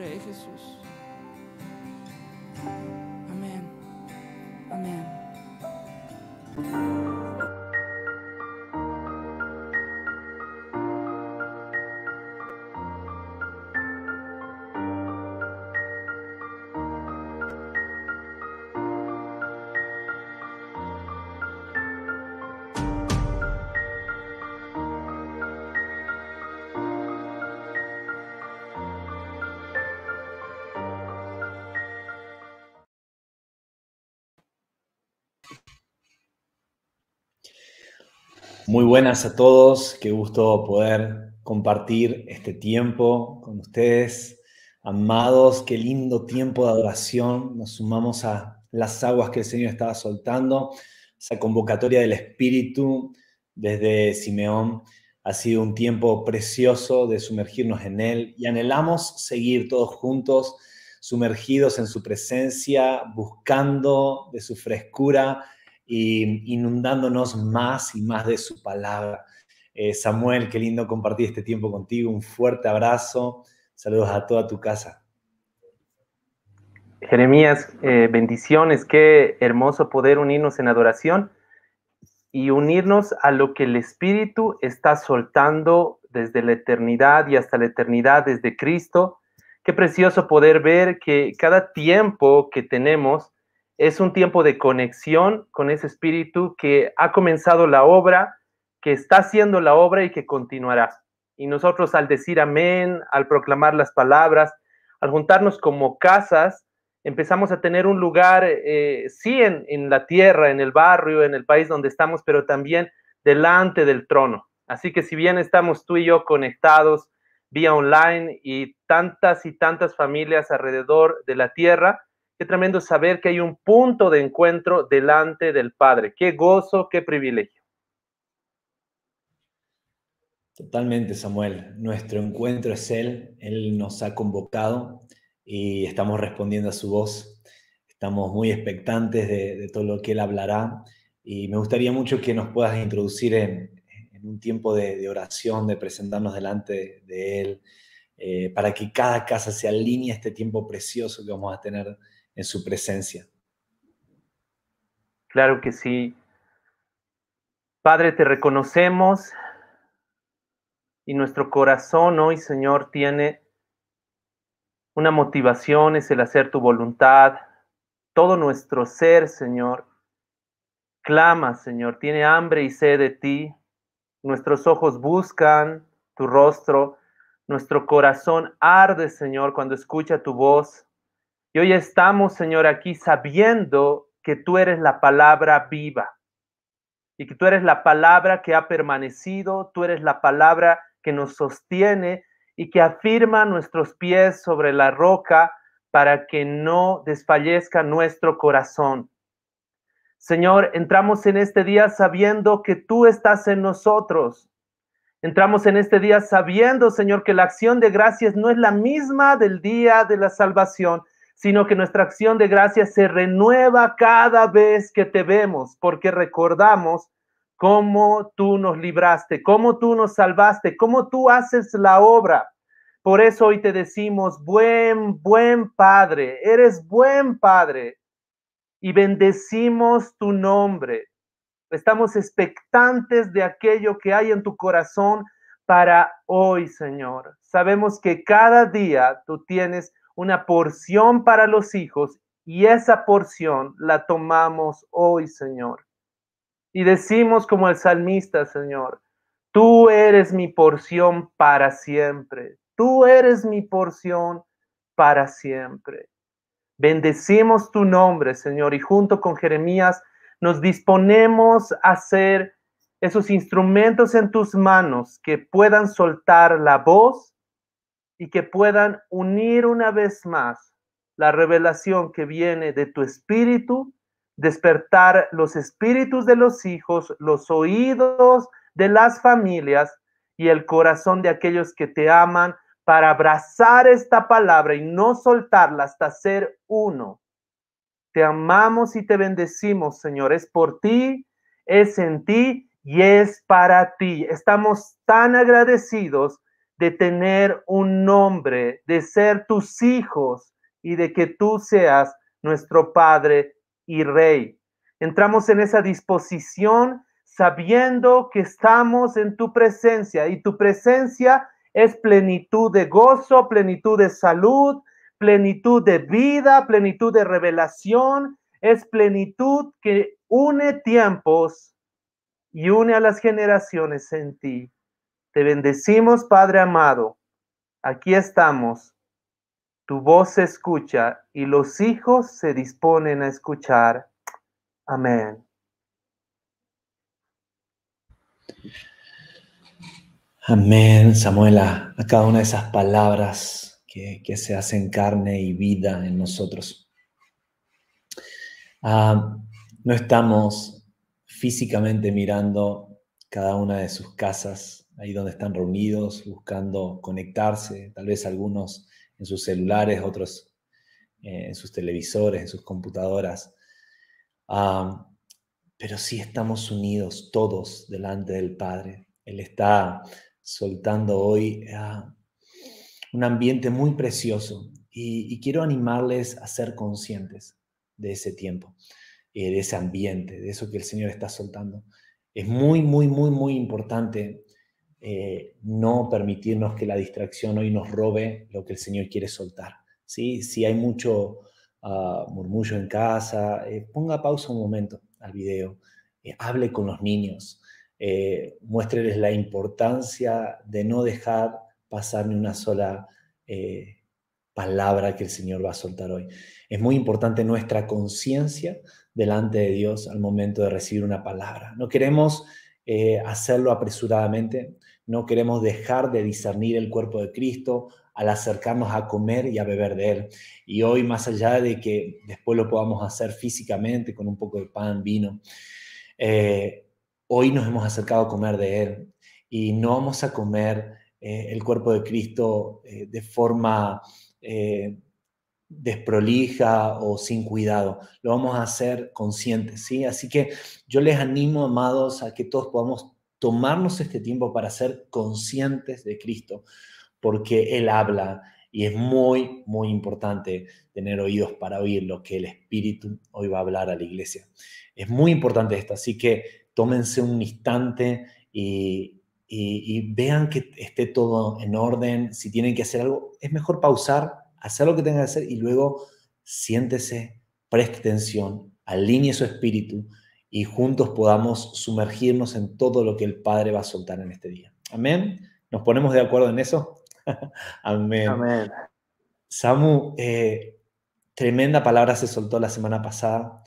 nombre de Muy buenas a todos, qué gusto poder compartir este tiempo con ustedes. Amados, qué lindo tiempo de adoración. Nos sumamos a las aguas que el Señor estaba soltando, esa convocatoria del Espíritu desde Simeón. Ha sido un tiempo precioso de sumergirnos en Él y anhelamos seguir todos juntos, sumergidos en su presencia, buscando de su frescura inundándonos más y más de su palabra. Eh, Samuel, qué lindo compartir este tiempo contigo. Un fuerte abrazo. Saludos a toda tu casa. Jeremías, eh, bendiciones. Qué hermoso poder unirnos en adoración y unirnos a lo que el Espíritu está soltando desde la eternidad y hasta la eternidad desde Cristo. Qué precioso poder ver que cada tiempo que tenemos es un tiempo de conexión con ese espíritu que ha comenzado la obra, que está haciendo la obra y que continuará. Y nosotros al decir amén, al proclamar las palabras, al juntarnos como casas, empezamos a tener un lugar, eh, sí, en, en la tierra, en el barrio, en el país donde estamos, pero también delante del trono. Así que si bien estamos tú y yo conectados vía online y tantas y tantas familias alrededor de la tierra, Qué tremendo saber que hay un punto de encuentro delante del Padre. Qué gozo, qué privilegio. Totalmente, Samuel. Nuestro encuentro es Él. Él nos ha convocado y estamos respondiendo a su voz. Estamos muy expectantes de, todo lo que Él hablará y me gustaría mucho que nos puedas introducir en, un tiempo de, oración, de presentarnos delante de, Él, eh, para que cada casa se alinee a este tiempo precioso que vamos a tener en su presencia. Claro que sí. Padre, te reconocemos y nuestro corazón hoy, Señor, tiene una motivación, es el hacer tu voluntad. Todo nuestro ser, Señor, clama, Señor, tiene hambre y sed de ti. Nuestros ojos buscan tu rostro. Nuestro corazón arde, Señor, cuando escucha tu voz. Y hoy estamos, Señor, aquí sabiendo que tú eres la palabra viva y que tú eres la palabra que ha permanecido, tú eres la palabra que nos sostiene y que afirma nuestros pies sobre la roca para que no desfallezca nuestro corazón. Señor, entramos en este día sabiendo que tú estás en nosotros. Entramos en este día sabiendo, Señor, que la acción de gracias no es la misma del día de la salvación, sino que nuestra acción de gracia se renueva cada vez que te vemos, porque recordamos cómo tú nos libraste, cómo tú nos salvaste, cómo tú haces la obra. Por eso hoy te decimos, buen, buen Padre, eres buen Padre, y bendecimos tu nombre. Estamos expectantes de aquello que hay en tu corazón para hoy, Señor. Sabemos que cada día tú tienes una porción para los hijos y esa porción la tomamos hoy, Señor. Y decimos como el salmista, Señor, tú eres mi porción para siempre. Tú eres mi porción para siempre. Bendecimos tu nombre, Señor, y junto con Jeremías nos disponemos a ser esos instrumentos en tus manos que puedan soltar la voz y que puedan unir una vez más la revelación que viene de tu espíritu, despertar los espíritus de los hijos, los oídos de las familias y el corazón de aquellos que te aman para abrazar esta palabra y no soltarla hasta ser uno. Te amamos y te bendecimos, Señor. Es por ti, es en ti y es para ti. Estamos tan agradecidos de tener un nombre, de ser tus hijos y de que tú seas nuestro Padre y Rey. Entramos en esa disposición sabiendo que estamos en tu presencia y tu presencia es plenitud de gozo, plenitud de salud, plenitud de vida, plenitud de revelación, es plenitud que une tiempos y une a las generaciones en ti. Te bendecimos, Padre amado. Aquí estamos. Tu voz se escucha y los hijos se disponen a escuchar. Amén. Amén, Samuela, a cada una de esas palabras que, se hacen carne y vida en nosotros. Ah, no estamos físicamente mirando cada una de sus casas, ahí donde están reunidos, buscando conectarse, tal vez algunos en sus celulares, otros eh, en sus televisores, en sus computadoras. Ah, pero sí estamos unidos todos delante del Padre. Él está soltando hoy ah, un ambiente muy precioso y, quiero animarles a ser conscientes de ese tiempo, eh, de ese ambiente, de eso que el Señor está soltando. Es muy, muy, muy, muy importante eh, no permitirnos que la distracción hoy nos robe lo que el Señor quiere soltar. ¿sí? Si hay mucho ah, murmullo en casa, eh, ponga pausa un momento al video, eh, hable con los niños, muéstreles la importancia de no dejar pasar ni una sola palabra que el Señor va a soltar hoy. Es muy importante nuestra conciencia delante de Dios al momento de recibir una palabra. No queremos hacerlo apresuradamente, no queremos dejar de discernir el cuerpo de Cristo al acercarnos a comer y a beber de Él. Y hoy, más allá de que después lo podamos hacer físicamente con un poco de pan, vino, eh, hoy nos hemos acercado a comer de Él y no vamos a comer eh, el cuerpo de Cristo eh, de forma desprolija o sin cuidado. Lo vamos a hacer conscientes, ¿sí? Así que yo les animo, amados, a que todos podamos tomarnos este tiempo para ser conscientes de Cristo, porque Él habla y es muy, muy importante tener oídos para oír lo que el Espíritu hoy va a hablar a la iglesia. Es muy importante esto, así que tómense un instante y, vean que esté todo en orden. Si tienen que hacer algo, es mejor pausar, hacer lo que tengan que hacer y luego siéntese, preste atención, alinee su espíritu y juntos podamos sumergirnos en todo lo que el Padre va a soltar en este día. Amén. ¿Nos ponemos de acuerdo en eso? Amén. Amén. Samu, eh, tremenda palabra se soltó la semana pasada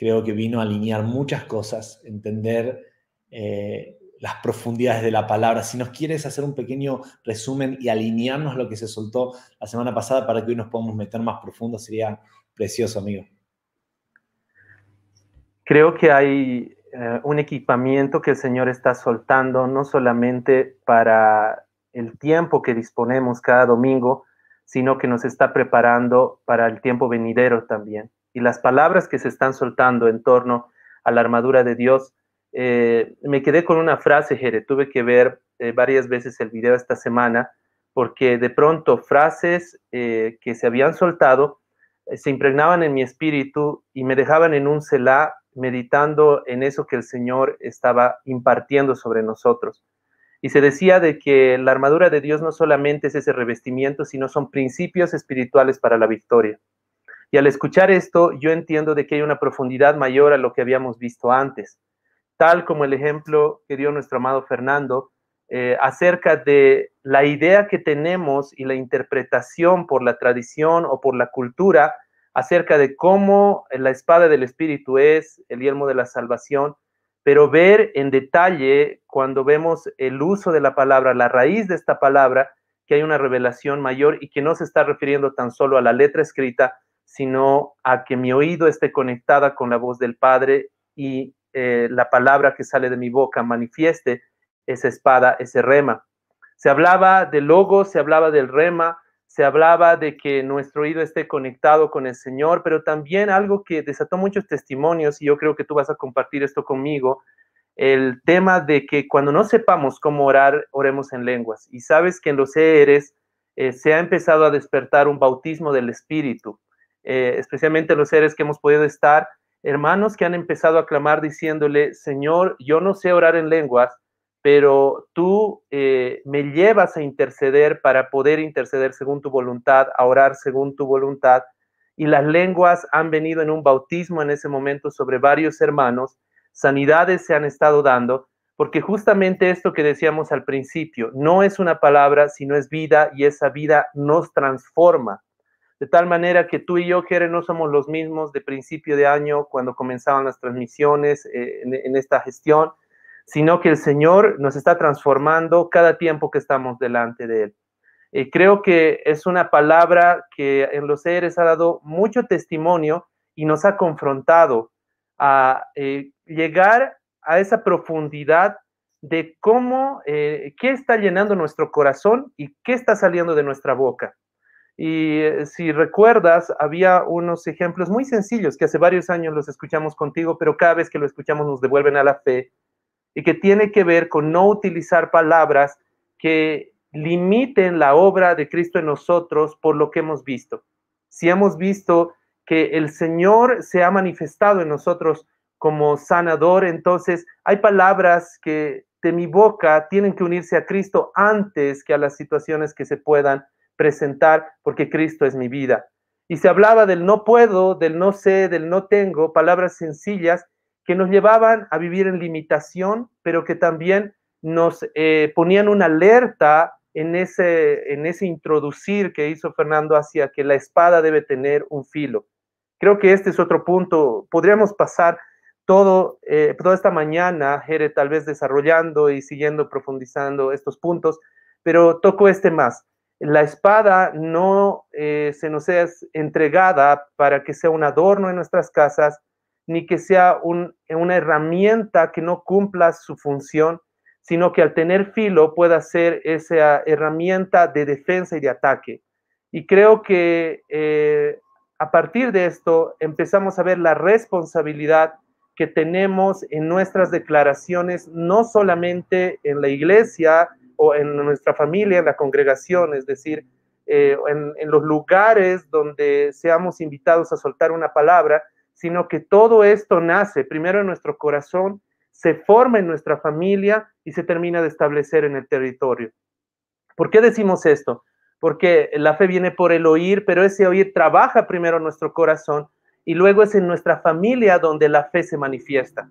creo que vino a alinear muchas cosas, entender eh, las profundidades de la palabra. Si nos quieres hacer un pequeño resumen y alinearnos lo que se soltó la semana pasada para que hoy nos podamos meter más profundo, sería precioso, amigo. Creo que hay eh, un equipamiento que el Señor está soltando, no solamente para el tiempo que disponemos cada domingo, sino que nos está preparando para el tiempo venidero también y las palabras que se están soltando en torno a la armadura de Dios. Eh, me quedé con una frase, Jere, tuve que ver eh, varias veces el video esta semana, porque de pronto frases que se habían soltado se impregnaban en mi espíritu y me dejaban en un celá meditando en eso que el Señor estaba impartiendo sobre nosotros. Y se decía de que la armadura de Dios no solamente es ese revestimiento, sino son principios espirituales para la victoria. Y al escuchar esto, yo entiendo de que hay una profundidad mayor a lo que habíamos visto antes, tal como el ejemplo que dio nuestro amado Fernando eh, acerca de la idea que tenemos y la interpretación por la tradición o por la cultura acerca de cómo la espada del Espíritu es el yelmo de la salvación, pero ver en detalle cuando vemos el uso de la palabra, la raíz de esta palabra, que hay una revelación mayor y que no se está refiriendo tan solo a la letra escrita, sino a que mi oído esté conectada con la voz del Padre y eh, la palabra que sale de mi boca manifieste esa espada, ese rema. Se hablaba del logo, se hablaba del rema, se hablaba de que nuestro oído esté conectado con el Señor, pero también algo que desató muchos testimonios, y yo creo que tú vas a compartir esto conmigo, el tema de que cuando no sepamos cómo orar, oremos en lenguas. Y sabes que en los seres eh, se ha empezado a despertar un bautismo del Espíritu, eh, especialmente los seres que hemos podido estar, hermanos que han empezado a clamar diciéndole, Señor, yo no sé orar en lenguas, pero tú eh, me llevas a interceder para poder interceder según tu voluntad, a orar según tu voluntad. Y las lenguas han venido en un bautismo en ese momento sobre varios hermanos, sanidades se han estado dando, porque justamente esto que decíamos al principio, no es una palabra, sino es vida y esa vida nos transforma. De tal manera que tú y yo, Jere, no somos los mismos de principio de año cuando comenzaban las transmisiones eh, en esta gestión sino que el Señor nos está transformando cada tiempo que estamos delante de Él. Y creo que es una palabra que en los seres ha dado mucho testimonio y nos ha confrontado a eh, llegar a esa profundidad de cómo, eh, qué está llenando nuestro corazón y qué está saliendo de nuestra boca. Y eh, si recuerdas, había unos ejemplos muy sencillos que hace varios años los escuchamos contigo, pero cada vez que lo escuchamos nos devuelven a la fe y que tiene que ver con no utilizar palabras que limiten la obra de Cristo en nosotros por lo que hemos visto. Si hemos visto que el Señor se ha manifestado en nosotros como sanador, entonces hay palabras que de mi boca tienen que unirse a Cristo antes que a las situaciones que se puedan presentar, porque Cristo es mi vida. Y se hablaba del no puedo, del no sé, del no tengo, palabras sencillas que nos llevaban a vivir en limitación, pero que también nos eh, ponían una alerta en ese, en ese introducir que hizo Fernando hacia que la espada debe tener un filo. Creo que este es otro punto. Podríamos pasar todo, eh, toda esta mañana, Jere, tal vez desarrollando y siguiendo profundizando estos puntos, pero toco este más. La espada no eh, se nos es entregada para que sea un adorno en nuestras casas, ni que sea una herramienta que no cumpla su función, sino que al tener filo pueda ser esa herramienta de defensa y de ataque. Y creo que eh, a partir de esto empezamos a ver la responsabilidad que tenemos en nuestras declaraciones, no solamente en la iglesia o en nuestra familia, en la congregación, es decir, eh, en los lugares donde seamos invitados a soltar una palabra, sino que todo esto nace primero en nuestro corazón, se forma en nuestra familia y se termina de establecer en el territorio. ¿Por qué decimos esto? Porque la fe viene por el oír, pero ese oír trabaja primero en nuestro corazón y luego es en nuestra familia donde la fe se manifiesta.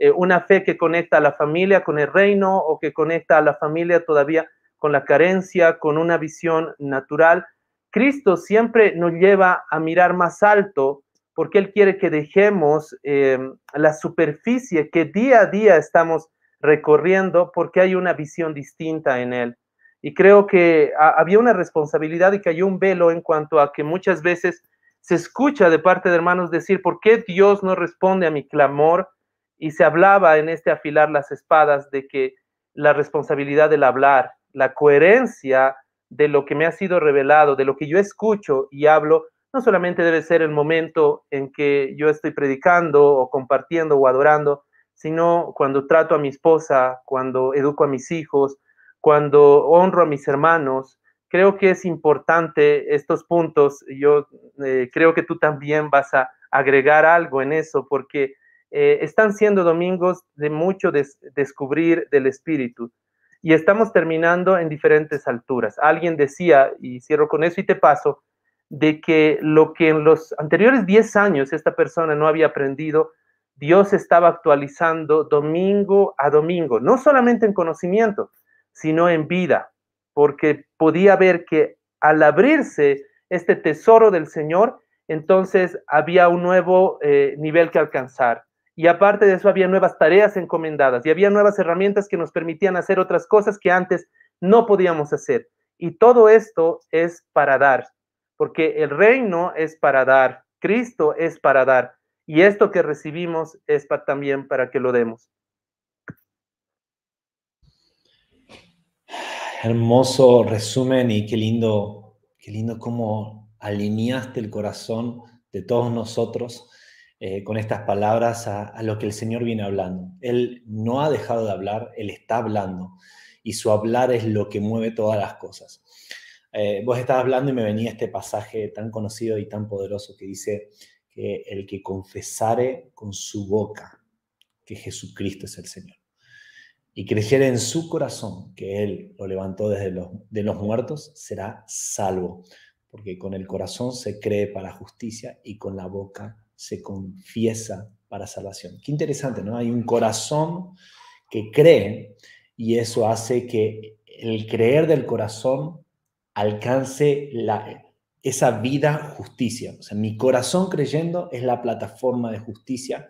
Eh, una fe que conecta a la familia con el reino o que conecta a la familia todavía con la carencia, con una visión natural. Cristo siempre nos lleva a mirar más alto porque Él quiere que dejemos em, la superficie que día a día estamos recorriendo porque hay una visión distinta en Él. Y creo que había una responsabilidad y hay un velo en cuanto a que muchas veces se escucha de parte de hermanos decir, ¿por qué Dios no responde a mi clamor? Y se hablaba en este afilar las espadas de que la responsabilidad del hablar, la coherencia de lo que me ha sido revelado, de lo que yo escucho y hablo, no solamente debe ser el momento en que yo estoy predicando o compartiendo o adorando, sino cuando trato a mi esposa, cuando educo a mis hijos, cuando honro a mis hermanos. Creo que es importante estos puntos. Yo eh, creo que tú también vas a agregar algo en eso, porque eh, están siendo domingos de mucho descubrir del Espíritu. Y estamos terminando en diferentes alturas. Alguien decía, y cierro con eso y te paso, de que lo que en los anteriores 10 años esta persona no había aprendido, Dios estaba actualizando domingo a domingo, no solamente en conocimiento, sino en vida, porque podía ver que al abrirse este tesoro del Señor, entonces había un nuevo eh, nivel que alcanzar. Y aparte de eso, había nuevas tareas encomendadas y había nuevas herramientas que nos permitían hacer otras cosas que antes no podíamos hacer. Y todo esto es para dar, porque el reino es para dar, Cristo es para dar, y esto que recibimos es también para que lo demos. Hermoso resumen y qué lindo, qué lindo cómo alineaste el corazón de todos nosotros eh, con estas palabras a lo que el Señor viene hablando. Él no ha dejado de hablar, Él está hablando y su hablar es lo que mueve todas las cosas. Eh, vos estabas hablando y me venía este pasaje tan conocido y tan poderoso que dice que el que confesare con su boca que Jesucristo es el Señor y creyere en su corazón que Él lo levantó desde los, de los muertos, será salvo, porque con el corazón se cree para justicia y con la boca se confiesa para salvación. Qué interesante, ¿no? Hay un corazón que cree y eso hace que el creer del corazón alcance la, esa vida justicia. O sea, mi corazón creyendo es la plataforma de justicia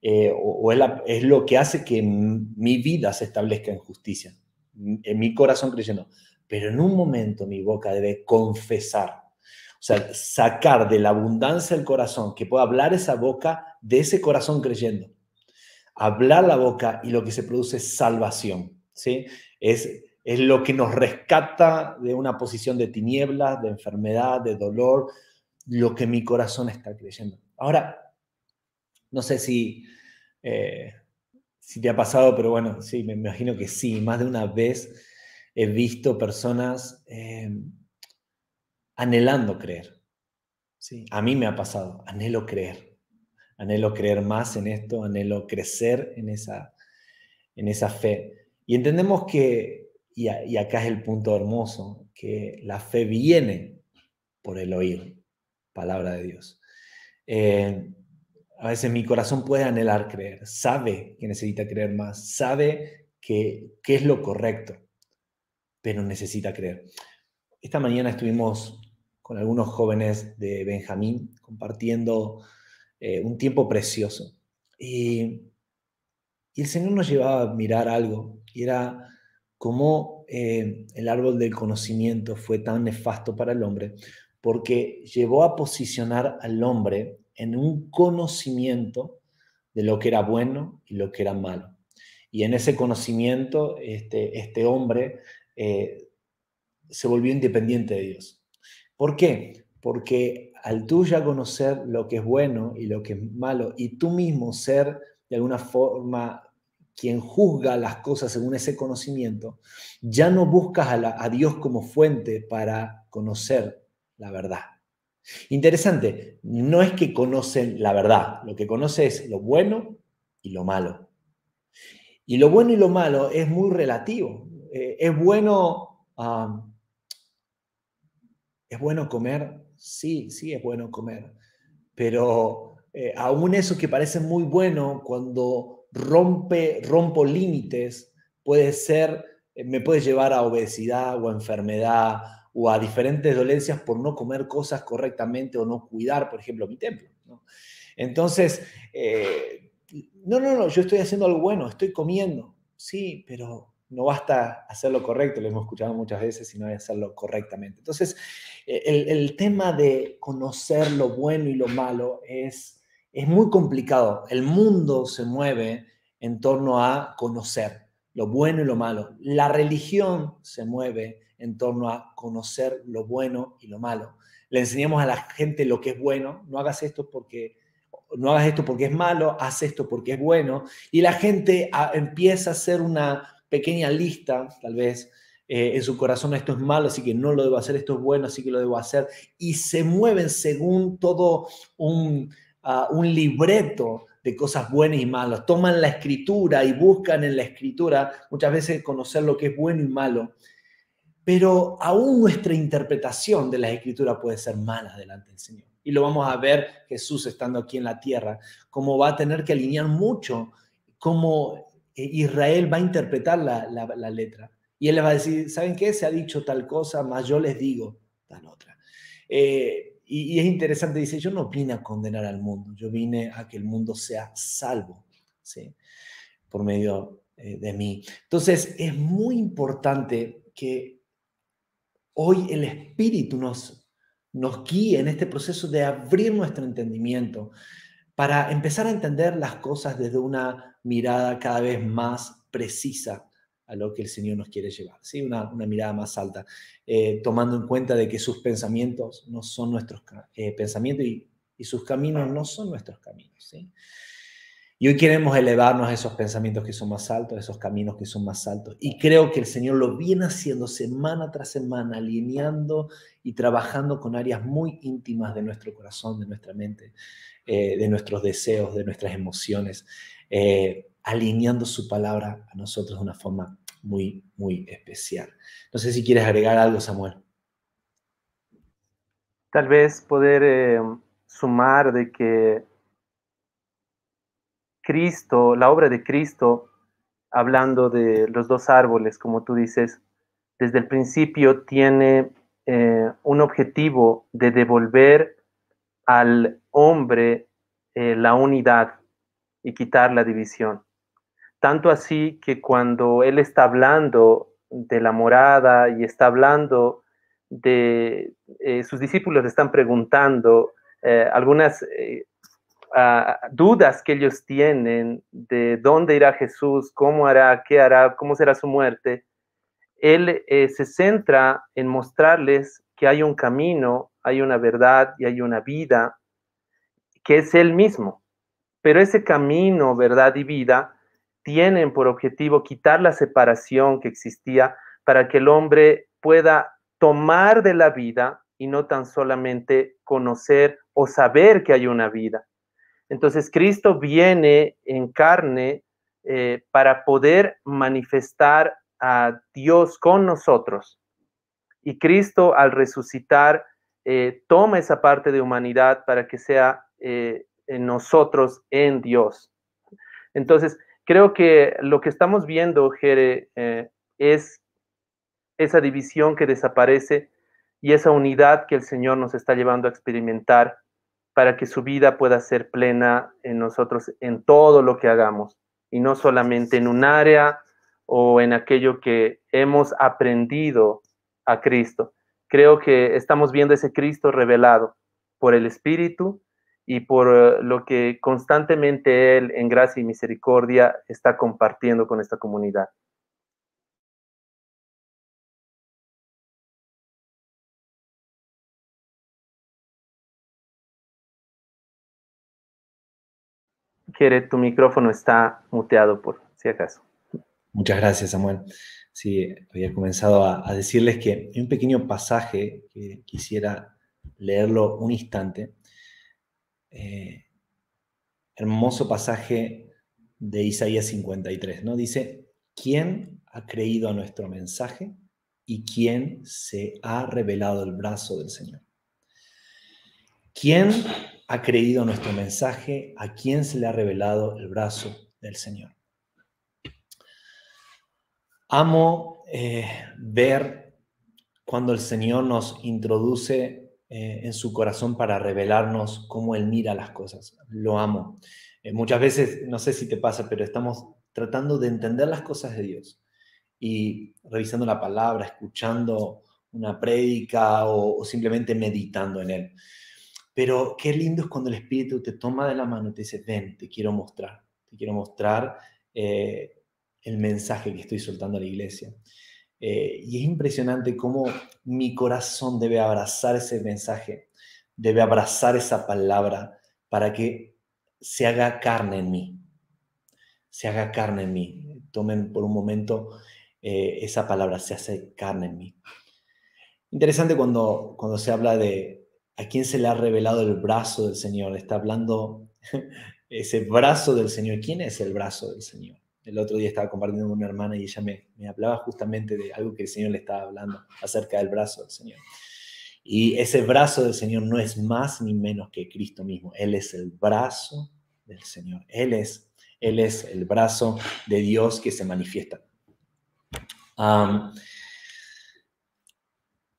eh, o, es, lo que hace que mi vida se establezca en justicia. En mi corazón creyendo. Pero en un momento mi boca debe confesar. O sea, sacar de la abundancia del corazón, que pueda hablar esa boca de ese corazón creyendo. Hablar la boca y lo que se produce es salvación. ¿sí? Es, es lo que nos rescata de una posición de tinieblas, de enfermedad, de dolor, lo que mi corazón está creyendo. Ahora, no sé si, eh, si te ha pasado, pero bueno, sí, me imagino que sí, más de una vez he visto personas eh, anhelando creer. ¿sí? A mí me ha pasado, anhelo creer, anhelo creer más en esto, anhelo crecer en esa, en esa fe. Y entendemos que, y, acá es el punto hermoso, que la fe viene por el oír palabra de Dios. Eh, a veces mi corazón puede anhelar creer, sabe que necesita creer más, sabe que, es lo correcto, pero necesita creer. Esta mañana estuvimos con algunos jóvenes de Benjamín compartiendo eh, un tiempo precioso. Y, y, el Señor nos llevaba a mirar algo y era cómo eh, el árbol del conocimiento fue tan nefasto para el hombre, porque llevó a posicionar al hombre en un conocimiento de lo que era bueno y lo que era malo. Y en ese conocimiento, este, este hombre eh, se volvió independiente de Dios. ¿Por qué? Porque al tú ya conocer lo que es bueno y lo que es malo, y tú mismo ser de alguna forma quien juzga las cosas según ese conocimiento, ya no buscas a, Dios como fuente para conocer la verdad. Interesante, no es que conocen la verdad, lo que conoce es lo bueno y lo malo. Y lo bueno y lo malo es muy relativo. Eh, es bueno, es bueno comer, sí, sí es bueno comer, pero eh, aún eso que parece muy bueno cuando rompe, rompo límites, puede ser, eh, me puede llevar a obesidad o a enfermedad o a diferentes dolencias por no comer cosas correctamente o no cuidar, por ejemplo, mi templo. Entonces, eh, no, no, no, yo estoy haciendo algo bueno, estoy comiendo, sí, pero no basta hacerlo correcto, lo hemos escuchado muchas veces, sino hacerlo correctamente. Entonces, eh, el, el tema de conocer lo bueno y lo malo es es muy complicado. El mundo se mueve en torno a conocer lo bueno y lo malo. La religión se mueve en torno a conocer lo bueno y lo malo. Le enseñamos a la gente lo que es bueno, no hagas esto porque no hagas esto porque es malo, haz esto porque es bueno. Y la gente ah, empieza a hacer una pequeña lista, tal vez, eh, en su corazón esto es malo, así que no lo debo hacer, esto es bueno, así que lo debo hacer. Y se mueven según todo un, un libreto de cosas buenas y malas. Toman la escritura y buscan en la escritura muchas veces conocer lo que es bueno y malo. Pero aún nuestra interpretación de la escritura puede ser mala delante del Señor. Y lo vamos a ver Jesús estando aquí en la tierra, cómo va a tener que alinear mucho cómo Israel va a interpretar la, letra. Y él le va a decir, ¿saben qué? Se ha dicho tal cosa, más yo les digo tal otra. Eh, y, es interesante, dice, yo no vine a condenar al mundo, yo vine a que el mundo sea salvo, ¿sí? Por medio eh, de mí. Entonces, es muy importante que hoy el Espíritu nos, nos guíe en este proceso de abrir nuestro entendimiento para empezar a entender las cosas desde una mirada cada vez más precisa a lo que el Señor nos quiere llevar, ¿sí? una, mirada más alta, eh, tomando en cuenta de que sus pensamientos no son nuestros eh, pensamientos y y sus caminos no son nuestros caminos. ¿sí? Y hoy queremos elevarnos a esos pensamientos que son más altos, a esos caminos que son más altos. Y creo que el Señor lo viene haciendo semana tras semana, alineando y trabajando con áreas muy íntimas de nuestro corazón, de nuestra mente, eh, de nuestros deseos, de nuestras emociones, alineando su palabra a nosotros de una forma muy, muy especial. No sé si quieres agregar algo, Samuel. Tal vez poder eh, sumar de que Cristo, la obra de Cristo, hablando de los dos árboles, como tú dices, desde el principio tiene eh, un objetivo de devolver al hombre eh, la unidad y quitar la división. Tanto así que cuando Él está hablando de la morada y está hablando de eh, sus discípulos están preguntando algunas dudas que ellos tienen de dónde irá Jesús, cómo hará, qué hará, cómo será su muerte, él eh, se centra en mostrarles que hay un camino, hay una verdad y hay una vida que es él mismo. Pero ese camino, verdad y vida tienen por objetivo quitar la separación que existía para que el hombre pueda tomar de la vida y no tan solamente conocer o saber que hay una vida. Entonces Cristo viene en carne eh, para poder manifestar a Dios con nosotros. Y Cristo al resucitar eh, toma esa parte de humanidad para que sea eh, en nosotros en Dios. Entonces, creo que lo que estamos viendo, Jere, es esa división que desaparece y esa unidad que el Señor nos está llevando a experimentar para que su vida pueda ser plena en nosotros en todo lo que hagamos y no solamente en un área o en aquello que hemos aprendido a Cristo. Creo que estamos viendo ese Cristo revelado por el Espíritu y por eh, lo que constantemente Él en gracia y misericordia está compartiendo con esta comunidad. Quiere, tu micrófono está muteado por si acaso. Muchas gracias, Samuel. Sí, había comenzado a, decirles que hay un pequeño pasaje que quisiera leerlo un instante. Eh, hermoso pasaje de Isaías 53, ¿no? Dice, ¿quién ha creído a nuestro mensaje y quién se ha revelado el brazo del Señor? ¿Quién ha creído nuestro mensaje, a quién se le ha revelado el brazo del Señor. Amo eh, ver cuando el Señor nos introduce eh, en su corazón para revelarnos cómo Él mira las cosas. Lo amo. Eh, muchas veces, no sé si te pasa, pero estamos tratando de entender las cosas de Dios y revisando la palabra, escuchando una prédica o simplemente meditando en Él. Pero qué lindo es cuando el Espíritu te toma de la mano y te dice, ven, te quiero mostrar, te quiero mostrar eh, el mensaje que estoy soltando a la iglesia. Eh, y es impresionante cómo mi corazón debe abrazar ese mensaje, debe abrazar esa palabra para que se haga carne en mí, se haga carne en mí. Tomen por un momento eh, esa palabra, se hace carne en mí. Interesante cuando, cuando se habla de, ¿A quién se le ha revelado el brazo del Señor? Está hablando ese brazo del Señor. ¿Quién es el brazo del Señor? El otro día estaba compartiendo con una hermana y ella me, hablaba justamente de algo que el Señor le estaba hablando acerca del brazo del Señor. Y ese brazo del Señor no es más ni menos que Cristo mismo. Él es el brazo del Señor. Él es, él es el brazo de Dios que se manifiesta.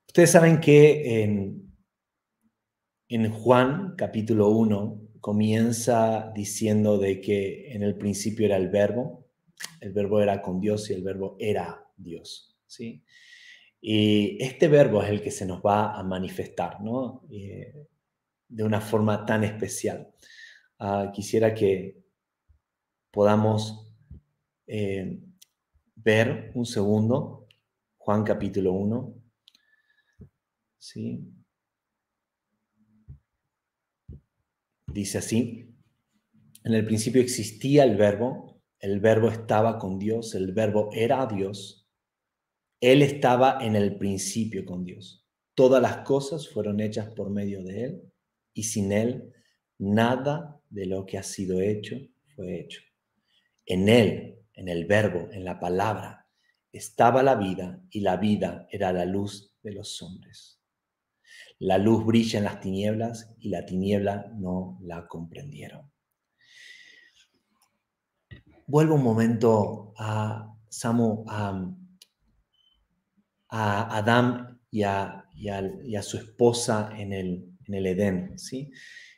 ustedes saben que en, en Juan capítulo 1 comienza diciendo de que en el principio era el verbo, el verbo era con Dios y el verbo era Dios, ¿sí? Y este verbo es el que se nos va a manifestar, ¿no? Eh, de una forma tan especial. Ah, quisiera que podamos eh, ver un segundo Juan capítulo 1, ¿sí? Dice así, en el principio existía el verbo, el verbo estaba con Dios, el verbo era Dios, Él estaba en el principio con Dios. Todas las cosas fueron hechas por medio de Él y sin Él nada de lo que ha sido hecho fue hecho. En Él, en el verbo, en la palabra, estaba la vida y la vida era la luz de los hombres. La luz brilla en las tinieblas y la tiniebla no la comprendieron. Vuelvo un momento a Samu, a, a Adán y a, su esposa en el, en el Edén. ¿sí?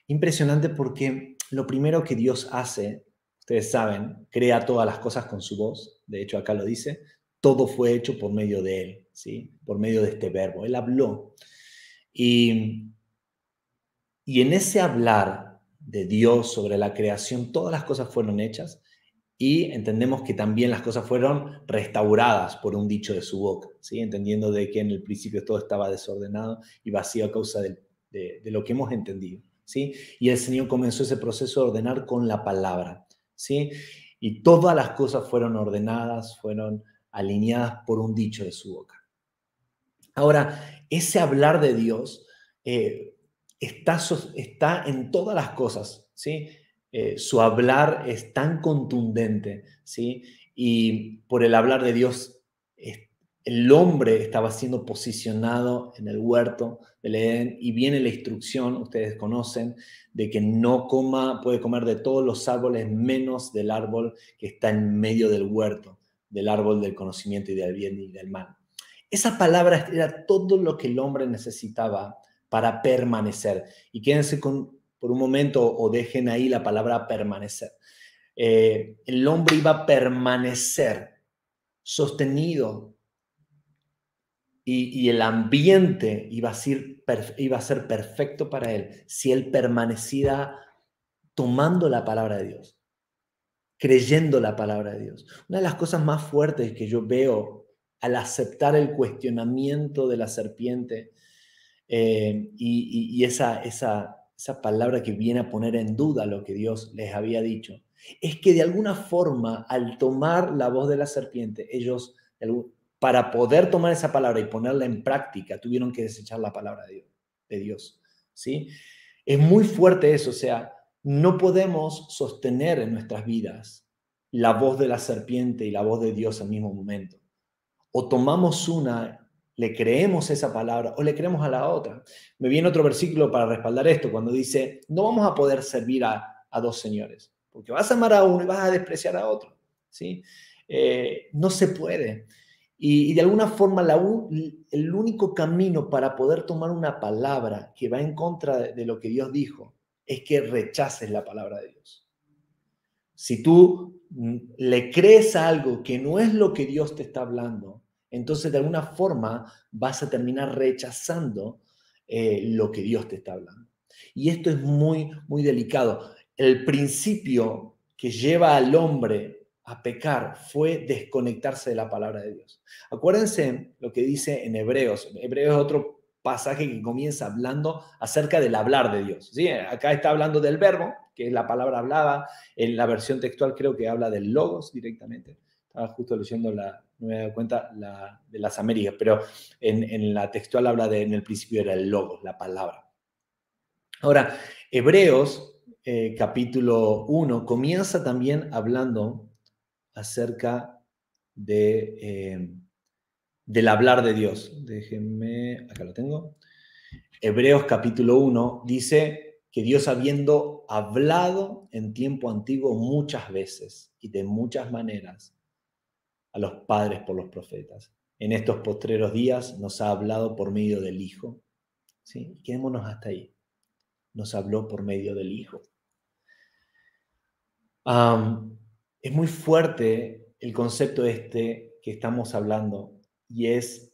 Impresionante porque lo primero que Dios hace, ustedes saben, crea todas las cosas con su voz. De hecho, acá lo dice, todo fue hecho por medio de Él, ¿sí? por medio de este verbo. Él habló. Y, y en ese hablar de Dios sobre la creación, todas las cosas fueron hechas y entendemos que también las cosas fueron restauradas por un dicho de su boca, ¿sí? entendiendo de que en el principio todo estaba desordenado y vacío a causa de, lo que hemos entendido. ¿sí? Y el Señor comenzó ese proceso de ordenar con la palabra. ¿sí? Y todas las cosas fueron ordenadas, fueron alineadas por un dicho de su boca. Ahora, ese hablar de Dios eh, está, está en todas las cosas, ¿sí? Eh, su hablar es tan contundente, ¿sí? Y por el hablar de Dios, el hombre estaba siendo posicionado en el huerto del Edén y viene la instrucción, ustedes conocen, de que no coma, puede comer de todos los árboles menos del árbol que está en medio del huerto del árbol del conocimiento y del bien y del mal. Esa palabra era todo lo que el hombre necesitaba para permanecer. Y quédense con, por un momento o dejen ahí la palabra permanecer. Eh, el hombre iba a permanecer sostenido y, el ambiente iba a, ser, iba a ser perfecto para él si él permanecía tomando la palabra de Dios creyendo la palabra de Dios. Una de las cosas más fuertes que yo veo al aceptar el cuestionamiento de la serpiente eh, y, esa, esa, esa palabra que viene a poner en duda lo que Dios les había dicho, es que de alguna forma al tomar la voz de la serpiente, ellos, para poder tomar esa palabra y ponerla en práctica, tuvieron que desechar la palabra de Dios. ¿sí? Es muy fuerte eso, o sea, no podemos sostener en nuestras vidas la voz de la serpiente y la voz de Dios al mismo momento. O tomamos una, le creemos esa palabra o le creemos a la otra. Me viene otro versículo para respaldar esto, cuando dice, no vamos a poder servir a, dos señores, porque vas a amar a uno y vas a despreciar a otro. ¿sí? Eh, no se puede. Y, de alguna forma el único camino para poder tomar una palabra que va en contra de lo que Dios dijo es que rechaces la palabra de Dios. Si tú mm, le crees a algo que no es lo que Dios te está hablando, entonces de alguna forma vas a terminar rechazando eh, lo que Dios te está hablando. Y esto es muy, muy delicado. El principio que lleva al hombre a pecar fue desconectarse de la palabra de Dios. Acuérdense lo que dice en Hebreos. Hebreos es otro pasaje que comienza hablando acerca del hablar de Dios. ¿sí? Acá está hablando del verbo, que es la palabra hablada. En la versión textual creo que habla del logos directamente. Estaba justo leyendo la, no me he dado cuenta, la, de las Américas, pero en, la textual habla de, en el principio era el logos, la palabra. Ahora, Hebreos eh, capítulo 1 comienza también hablando acerca de... Eh, del hablar de Dios. Déjenme, acá lo tengo. Hebreos capítulo 1 dice que Dios habiendo hablado en tiempo antiguo muchas veces y de muchas maneras a los padres por los profetas, en estos postreros días nos ha hablado por medio del Hijo. ¿Sí? Quedémonos hasta ahí. Nos habló por medio del Hijo. es muy fuerte el concepto este que estamos hablando y es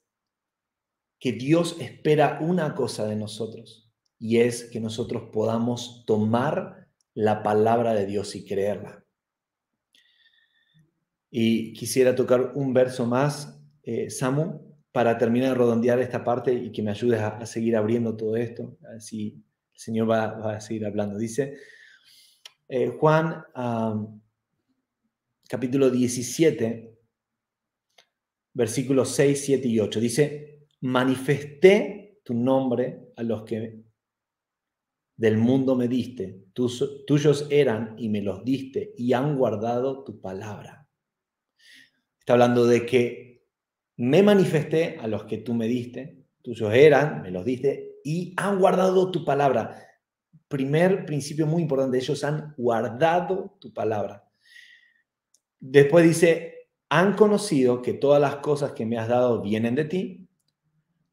que Dios espera una cosa de nosotros y es que nosotros podamos tomar la palabra de Dios y creerla. Y quisiera tocar un verso más, eh, Samu, para terminar de redondear esta parte y que me ayudes a, seguir abriendo todo esto, a ver si El Señor va, a seguir hablando. Dice eh, Juan capítulo 17, versículos 6, 7 y 8. Dice, manifesté tu nombre a los que del mundo me diste, tuyos eran y me los diste y han guardado tu palabra. Está hablando de que me manifesté a los que tú me diste, tuyos eran, me los diste y han guardado tu palabra. Primer principio muy importante, ellos han guardado tu palabra. Después dice, han conocido que todas las cosas que me has dado vienen de ti,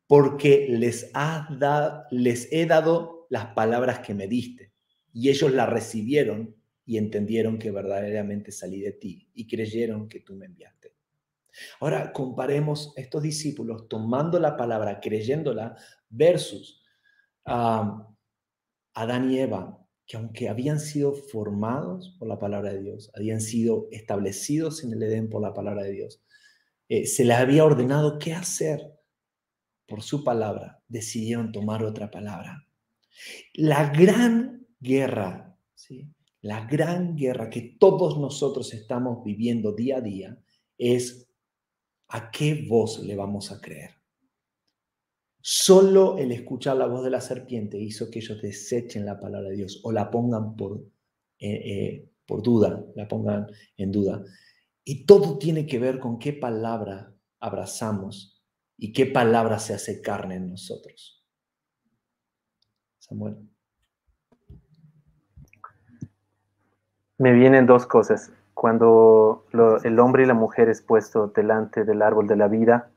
porque les, has dado, les he dado las palabras que me diste, y ellos las recibieron y entendieron que verdaderamente salí de ti y creyeron que tú me enviaste. Ahora comparemos estos discípulos tomando la palabra, creyéndola, versus a Adán y Eva, que aunque habían sido formados por la palabra de Dios, habían sido establecidos en el Edén por la palabra de Dios, eh, se les había ordenado qué hacer por su palabra, decidieron tomar otra palabra. La gran guerra, ¿sí? la gran guerra que todos nosotros estamos viviendo día a día es a qué voz le vamos a creer. Solo el escuchar la voz de la serpiente hizo que ellos desechen la palabra de Dios o la pongan por, eh, eh, por duda, la pongan en duda. Y todo tiene que ver con qué palabra abrazamos y qué palabra se hace carne en nosotros. Samuel. Me vienen dos cosas. Cuando el hombre y la mujer es puesto delante del árbol de la vida,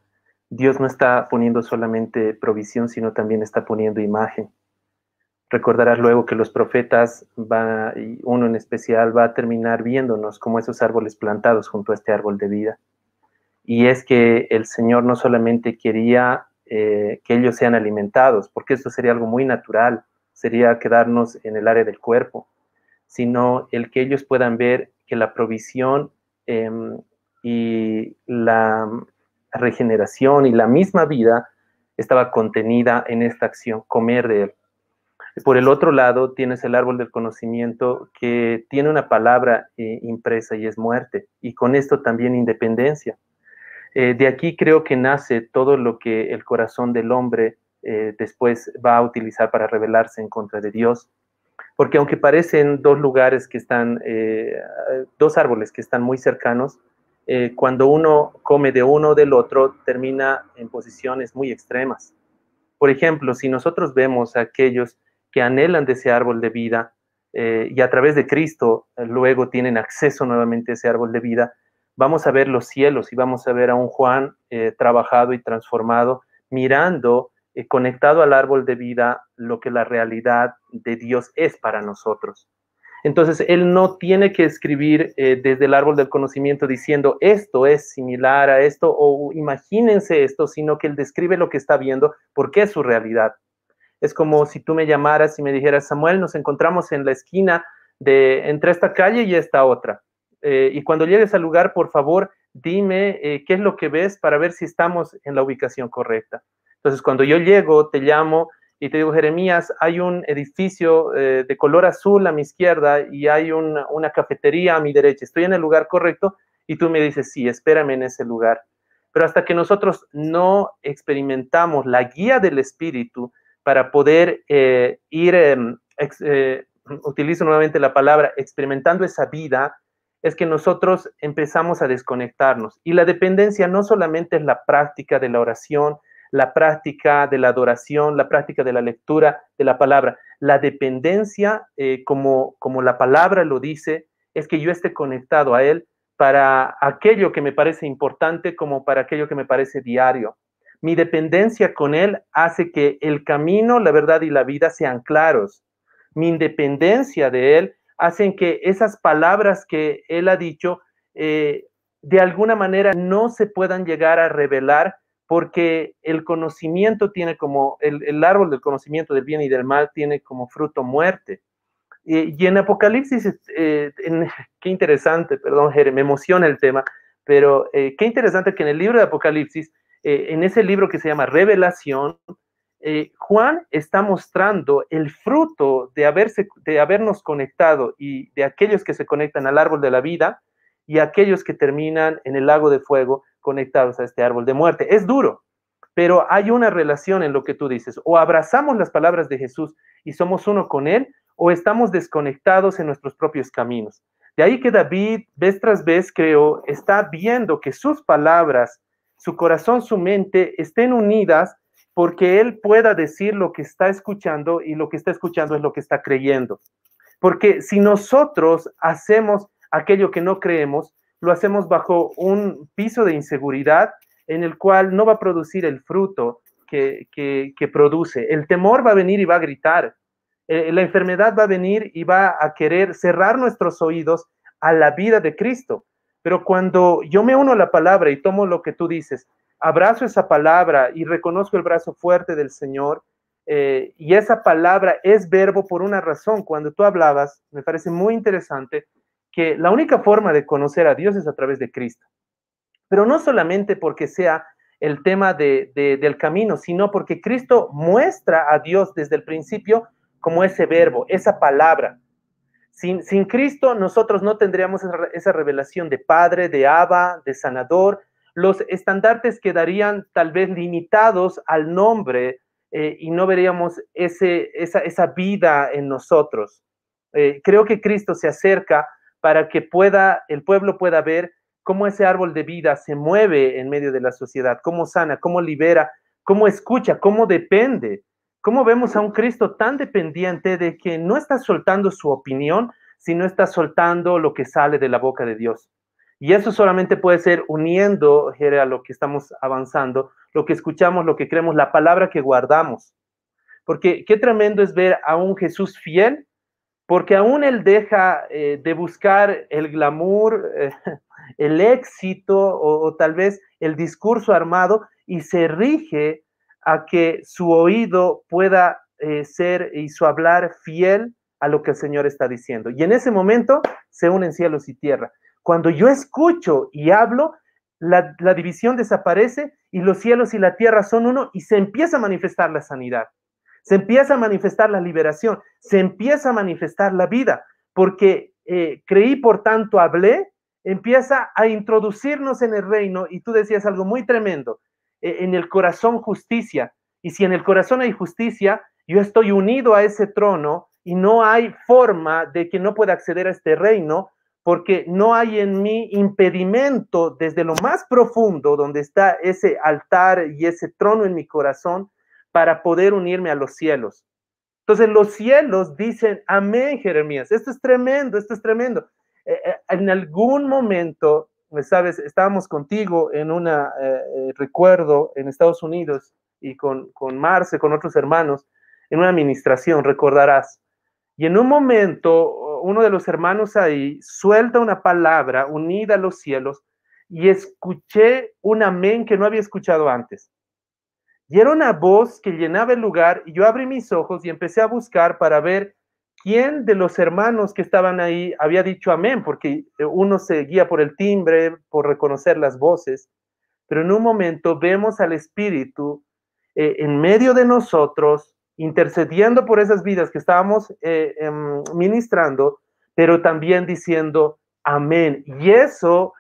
Dios no está poniendo solamente provisión, sino también está poniendo imagen. Recordarás luego que los profetas, va, y uno en especial, va a terminar viéndonos como esos árboles plantados junto a este árbol de vida. Y es que el Señor no solamente quería eh, que ellos sean alimentados, porque esto sería algo muy natural, sería quedarnos en el área del cuerpo, sino el que ellos puedan ver que la provisión em, y la, regeneración y la misma vida estaba contenida en esta acción, comer de él. Por el otro lado, tienes el árbol del conocimiento que tiene una palabra eh, impresa y es muerte, y con esto también independencia. Eh, de aquí creo que nace todo lo que el corazón del hombre eh, después va a utilizar para rebelarse en contra de Dios. Porque aunque parecen dos lugares que están, dos árboles que están muy cercanos, eh, cuando uno come de uno o del otro, termina en posiciones muy extremas. Por ejemplo, si nosotros vemos a aquellos que anhelan de ese árbol de vida eh, y a través de Cristo eh, luego tienen acceso nuevamente a ese árbol de vida, vamos a ver los cielos y vamos a ver a un Juan trabajado y transformado, mirando, conectado al árbol de vida, lo que la realidad de Dios es para nosotros. Entonces, él no tiene que escribir eh, desde el árbol del conocimiento diciendo esto es similar a esto o imagínense esto, sino que él describe lo que está viendo porque es su realidad. Es como si tú me llamaras y me dijeras, Samuel, nos encontramos en la esquina de entre esta calle y esta otra. Eh, y cuando llegues al lugar, por favor, dime eh, qué es lo que ves para ver si estamos en la ubicación correcta. Entonces, cuando yo llego, te llamo y te digo, Jeremías, hay un edificio eh, de color azul a mi izquierda y hay una cafetería a mi derecha. Estoy en el lugar correcto y tú me dices, sí, espérame en ese lugar. Pero hasta que nosotros no experimentamos la guía del Espíritu para poder eh, ir, em, eh, utilizo nuevamente la palabra, experimentando esa vida, es que nosotros empezamos a desconectarnos. Y la dependencia no solamente es la práctica de la oración, la práctica de la adoración, la práctica de la lectura de la palabra. La dependencia, eh, como, como la palabra lo dice, es que yo esté conectado a Él para aquello que me parece importante como para aquello que me parece diario. Mi dependencia con Él hace que el camino, la verdad y la vida sean claros. Mi independencia de Él hace que esas palabras que Él ha dicho eh, de alguna manera no se puedan llegar a revelar porque el conocimiento tiene como, el, árbol del conocimiento del bien y del mal tiene como fruto muerte. Y, en Apocalipsis, eh, qué interesante, perdón, Jere, me emociona el tema, pero eh, qué interesante que en el libro de Apocalipsis, eh, en ese libro que se llama Revelación, eh, Juan está mostrando el fruto de, haberse, de habernos conectado y de aquellos que se conectan al árbol de la vida y aquellos que terminan en el lago de fuego conectados a este árbol de muerte. Es duro, pero hay una relación en lo que tú dices. O abrazamos las palabras de Jesús y somos uno con Él, o estamos desconectados en nuestros propios caminos. De ahí que David, vez tras vez, creo, está viendo que sus palabras, su corazón, su mente estén unidas porque él pueda decir lo que está escuchando y lo que está escuchando es lo que está creyendo. Porque si nosotros hacemos aquello que no creemos, lo hacemos bajo un piso de inseguridad en el cual no va a producir el fruto que, produce. El temor va a venir y va a gritar. Eh, la enfermedad va a venir y va a querer cerrar nuestros oídos a la vida de Cristo. Pero cuando yo me uno a la palabra y tomo lo que tú dices, abrazo esa palabra y reconozco el brazo fuerte del Señor, eh, y esa palabra es verbo por una razón. Cuando tú hablabas, me parece muy interesante que la única forma de conocer a Dios es a través de Cristo. Pero no solamente porque sea el tema del camino, sino porque Cristo muestra a Dios desde el principio como ese verbo, esa palabra. Sin, sin Cristo nosotros no tendríamos esa, revelación de Padre, de Abba, de Sanador. Los estandartes quedarían tal vez limitados al nombre eh, y no veríamos esa, esa vida en nosotros. Eh, creo que Cristo se acerca para que pueda, el pueblo pueda ver cómo ese árbol de vida se mueve en medio de la sociedad, cómo sana, cómo libera, cómo escucha, cómo depende ¿Cómo vemos a un Cristo tan dependiente de que no está soltando su opinión, sino está soltando lo que sale de la boca de Dios? Y eso solamente puede ser uniendo, Jere, a lo que estamos avanzando, lo que escuchamos, lo que creemos, la palabra que guardamos. Porque qué tremendo es ver a un Jesús fiel, porque aún él deja eh, de buscar el glamour, eh, el éxito o, tal vez el discurso armado y se rige a que su oído pueda eh, ser y su hablar fiel a lo que el Señor está diciendo. Y en ese momento se unen cielos y tierra. Cuando yo escucho y hablo, la división desaparece y los cielos y la tierra son uno y se empieza a manifestar la sanidad, se empieza a manifestar la liberación, se empieza a manifestar la vida, porque eh, creí, por tanto, hablé, empieza a introducirnos en el reino y tú decías algo muy tremendo. E, en el corazón justicia. Y si en el corazón hay justicia, yo estoy unido a ese trono y no hay forma de que no pueda acceder a este reino porque no hay en mí impedimento desde lo más profundo donde está ese altar y ese trono en mi corazón para poder unirme a los cielos. Entonces los cielos dicen, amén, Jeremías, esto es tremendo, esto es tremendo. Eh, eh, en algún momento pues, sabes, estábamos contigo en un eh, eh, recuerdo en Estados Unidos y con, con Marce, con otros hermanos, en una administración, recordarás. Y en un momento, uno de los hermanos ahí suelta una palabra unida a los cielos y escuché un amén que no había escuchado antes. Era una voz que llenaba el lugar y yo abrí mis ojos y empecé a buscar para ver ¿quién de los hermanos que estaban ahí había dicho amén? Porque uno se guía por el timbre, por reconocer las voces, pero en un momento vemos al Espíritu eh, en medio de nosotros, intercediendo por esas vidas que estábamos eh, em, ministrando, pero también diciendo amén. Y eso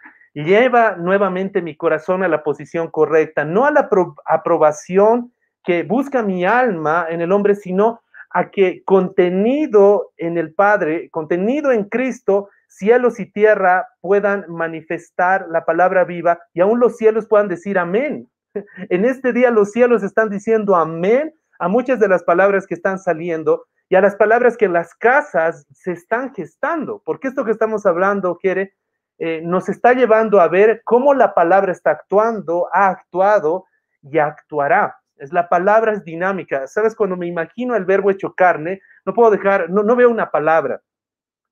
lleva nuevamente mi corazón a la posición correcta, no a la aprobación que busca mi alma en el hombre, sino a que contenido en el Padre, contenido en Cristo, cielos y tierra puedan manifestar la palabra viva y aún los cielos puedan decir amén. En este día los cielos están diciendo amén a muchas de las palabras que están saliendo y a las palabras que en las casas se están gestando, porque esto que estamos hablando, quiere, eh, nos está llevando a ver cómo la palabra está actuando, ha actuado y actuará. Es la palabra es dinámica. ¿Sabes? Cuando me imagino el verbo hecho carne, no puedo dejar, no, veo una palabra,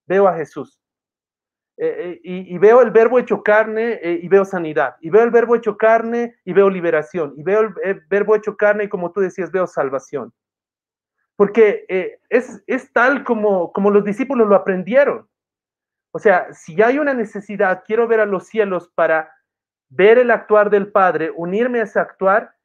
veo a Jesús. Eh, eh, y, veo el verbo hecho carne y veo sanidad. Y veo el verbo hecho carne y veo liberación. Y veo el, verbo hecho carne y como tú decías, veo salvación. Porque es, es, tal como, como los discípulos lo aprendieron. O sea, si hay una necesidad, quiero ver a los cielos para ver el actuar del Padre, unirme a ese actuar,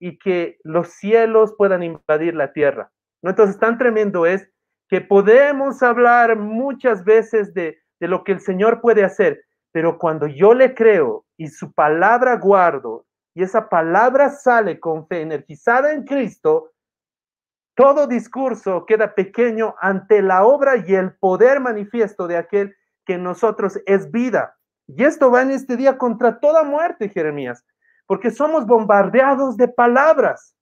y que los cielos puedan invadir la tierra. ¿No? Entonces, tan tremendo es que podemos hablar muchas veces de, de lo que el Señor puede hacer, pero cuando yo le creo y su palabra guardo y esa palabra sale con fe energizada en Cristo, todo discurso queda pequeño ante la obra y el poder manifiesto de aquel que nosotros es vida. Y esto va en este día contra toda muerte, Jeremías, porque somos bombardeados de palabras,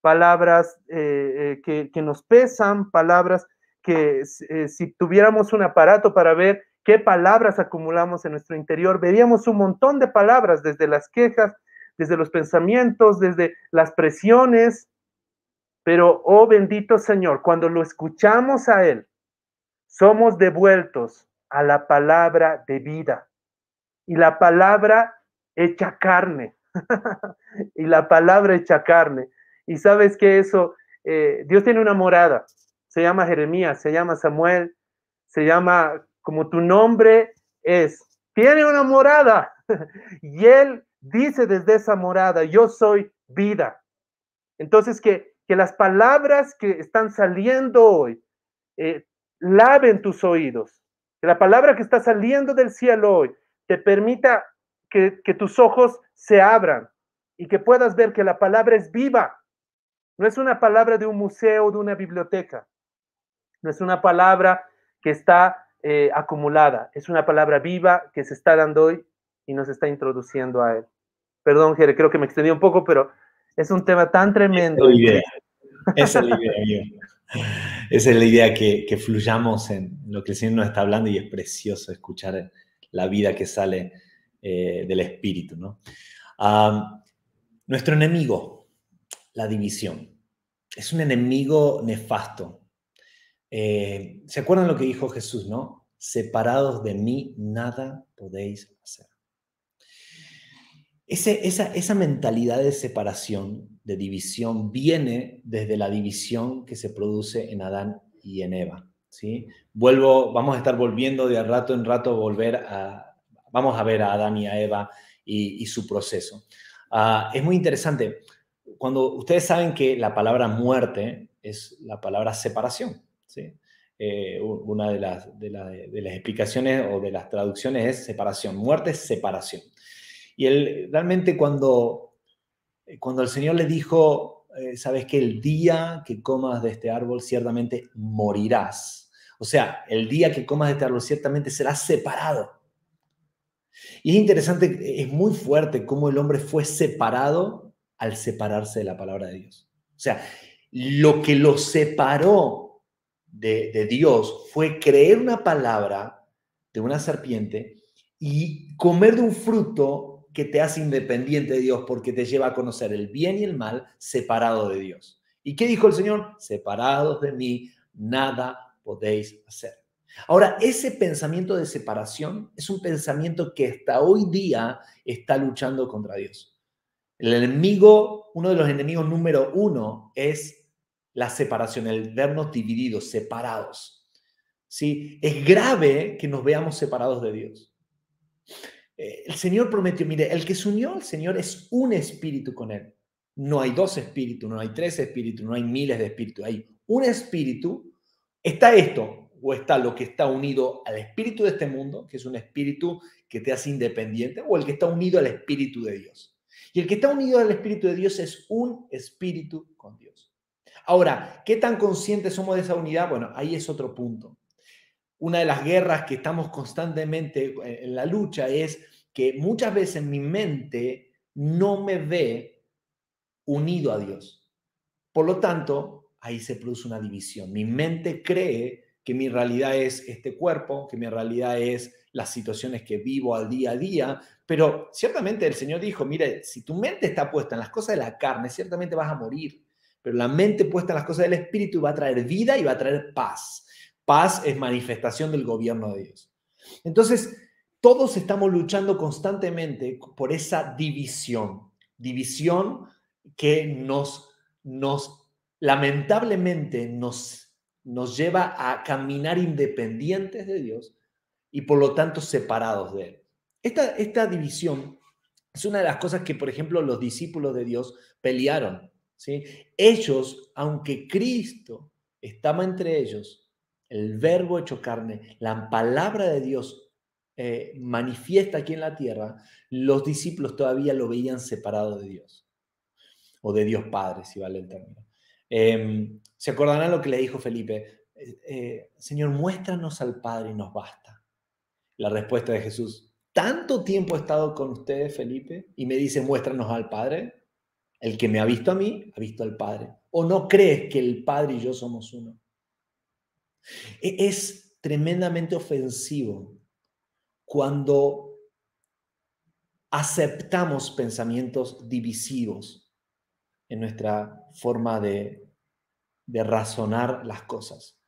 palabras eh, eh, que, nos pesan, palabras que eh, si tuviéramos un aparato para ver qué palabras acumulamos en nuestro interior, veríamos un montón de palabras, desde las quejas, desde los pensamientos, desde las presiones. Pero, oh bendito Señor, cuando lo escuchamos a Él, somos devueltos a la palabra de vida. Y la palabra hecha carne. y la palabra hecha carne. Y sabes que eso, eh, Dios tiene una morada. Se llama Jeremías, se llama Samuel, se llama como tu nombre es. Tiene una morada. y Él dice desde esa morada, yo soy vida. Entonces, que, que las palabras que están saliendo hoy eh, laven tus oídos. Que la palabra que está saliendo del cielo hoy te permita que, tus ojos se abran y que puedas ver que la palabra es viva. No es una palabra de un museo, de una biblioteca. No es una palabra que está eh, acumulada. Es una palabra viva que se está dando hoy y nos está introduciendo a él. Perdón, Jere, creo que me extendí un poco, pero es un tema tan tremendo. Es la idea, es la idea que, que, fluyamos en lo que el Señor nos está hablando y es precioso escuchar la vida que sale eh, del Espíritu. ¿no? nuestro enemigo, la división, es un enemigo nefasto. Eh, ¿Se acuerdan lo que dijo Jesús, no? Separados de mí, nada podéis hacer esa, mentalidad de separación, de división, viene desde la división que se produce en Adán y en Eva. ¿sí? Vuelvo, vamos a estar volviendo de rato en rato, volver a, vamos a ver a Adán y a Eva y, su proceso. Ah, es muy interesante. Cuando ustedes saben que la palabra muerte es la palabra separación, ¿sí? Eh, una de las, de las explicaciones o de las traducciones es separación. Muerte es separación. Y él realmente cuando, cuando el Señor le dijo, eh, sabes que el día que comas de este árbol ciertamente morirás. O sea, el día que comas de este árbol ciertamente serás separado. Y es interesante, es muy fuerte cómo el hombre fue separado al separarse de la palabra de Dios. O sea, lo que lo separó de, de Dios fue creer una palabra de una serpiente y comer de un fruto que te hace independiente de Dios porque te lleva a conocer el bien y el mal separado de Dios. ¿Y qué dijo el Señor? Separados de mí, nada podéis hacer. Ahora, ese pensamiento de separación es un pensamiento que hasta hoy día está luchando contra Dios. El enemigo, uno de los enemigos número uno es la separación, el vernos divididos, separados. ¿Sí? Es grave que nos veamos separados de Dios. Eh, el Señor prometió, mire, el que se unió al Señor es un espíritu con Él. No hay dos espíritus, no hay tres espíritus, no hay miles de espíritus, hay un espíritu. Está esto, o está lo que está unido al espíritu de este mundo, que es un espíritu que te hace independiente, o el que está unido al espíritu de Dios. Y el que está unido al espíritu de Dios es un espíritu con Dios. Ahora, ¿qué tan conscientes somos de esa unidad? Bueno, ahí es otro punto una de las guerras que estamos constantemente eh, en la lucha es que muchas veces mi mente no me ve unido a Dios. Por lo tanto, ahí se produce una división. Mi mente cree que mi realidad es este cuerpo, que mi realidad es las situaciones que vivo al día a día, pero ciertamente el Señor dijo, mire, si tu mente está puesta en las cosas de la carne, ciertamente vas a morir, pero la mente puesta en las cosas del Espíritu va a traer vida y va a traer paz. Paz es manifestación del gobierno de Dios. Entonces, todos estamos luchando constantemente por esa división, división que nos, nos lamentablemente nos, nos lleva a caminar independientes de Dios y por lo tanto separados de Él. Esta, esta división Es una de las cosas que, por ejemplo, los discípulos de Dios pelearon. ¿sí? Ellos, aunque Cristo estaba entre ellos, el verbo hecho carne, la palabra de Dios eh, manifiesta aquí en la tierra, los discípulos todavía lo veían separado de Dios, o de Dios Padre, si vale el término. Em, ¿Se acordarán lo que le dijo Felipe? Eh, eh, Señor, muéstranos al Padre y nos basta. La respuesta de Jesús, ¿tanto tiempo he estado con ustedes, Felipe? Y me dice, muéstranos al Padre. El que me ha visto a mí, ha visto al Padre. ¿O no crees que el Padre y yo somos uno? E-, es tremendamente ofensivo cuando aceptamos pensamientos divisivos en nuestra forma de, razonar las cosas.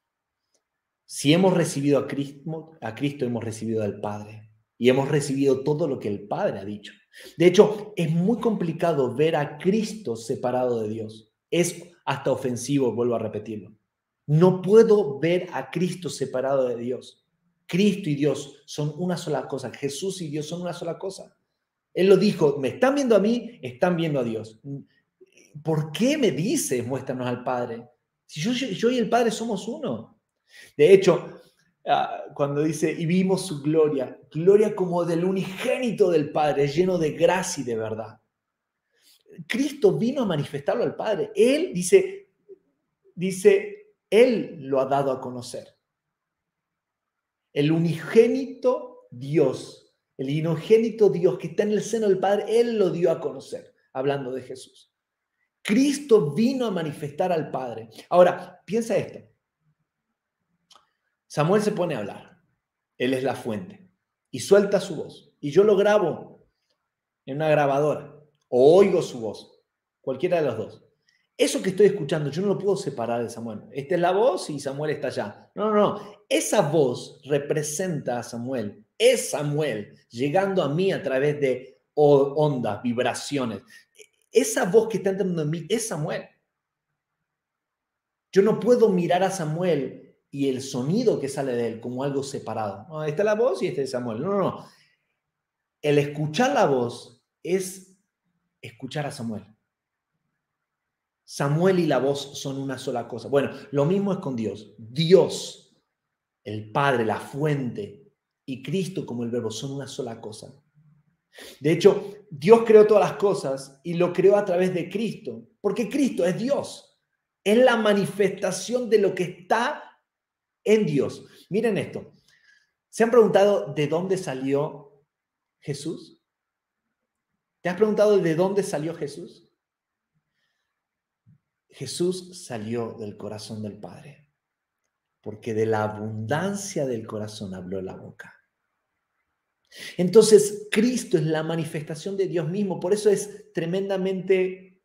Si hemos recibido a Cristo, a Cristo hemos recibido al Padre y hemos recibido todo lo que el Padre ha dicho. De hecho, es muy complicado ver a Cristo separado de Dios. Es hasta ofensivo, vuelvo a repetirlo. No puedo ver a Cristo separado de Dios. Cristo y Dios son una sola cosa. Jesús y Dios son una sola cosa. Él lo dijo, me están viendo a mí, están viendo a Dios. ¿Por qué me dices, muéstranos al Padre? Si yo, y el Padre somos uno. De hecho, ah, cuando dice, y vimos su gloria, gloria como del unigénito del Padre, lleno de gracia y de verdad. Cristo vino a manifestarlo al Padre. Él dice, dice, Él lo ha dado a conocer. El unigénito Dios, el inogénito Dios que está en el seno del Padre, Él lo dio a conocer, hablando de Jesús. Cristo vino a manifestar al Padre. Ahora, piensa esto. Samuel se pone a hablar. Él es la fuente y suelta su voz. Y yo lo grabo en una grabadora o oigo su voz, cualquiera de los dos. Eso que estoy escuchando, yo no lo puedo separar de Samuel. Esta es la voz y Samuel está allá. No, no, no. Esa voz representa a Samuel. Es Samuel llegando a mí a través de ondas, vibraciones. Esa voz que está entrando en mí es Samuel. Yo no puedo mirar a Samuel y el sonido que sale de él como algo separado. No, esta es la voz y este es Samuel. No, no, no. El escuchar la voz es escuchar a Samuel. Samuel y la voz son una sola cosa. Bueno, lo mismo es con Dios. Dios, el Padre, la fuente, y Cristo como el verbo son una sola cosa. De hecho, Dios creó todas las cosas y lo creó a través de Cristo, porque Cristo es Dios. Es la manifestación de lo que está en Dios. Miren esto. ¿Se han preguntado de dónde salió Jesús? ¿Te has preguntado de dónde salió Jesús? Jesús salió del corazón del Padre, porque de la abundancia del corazón habló la boca. Entonces, Cristo es la manifestación de Dios mismo, por eso es tremendamente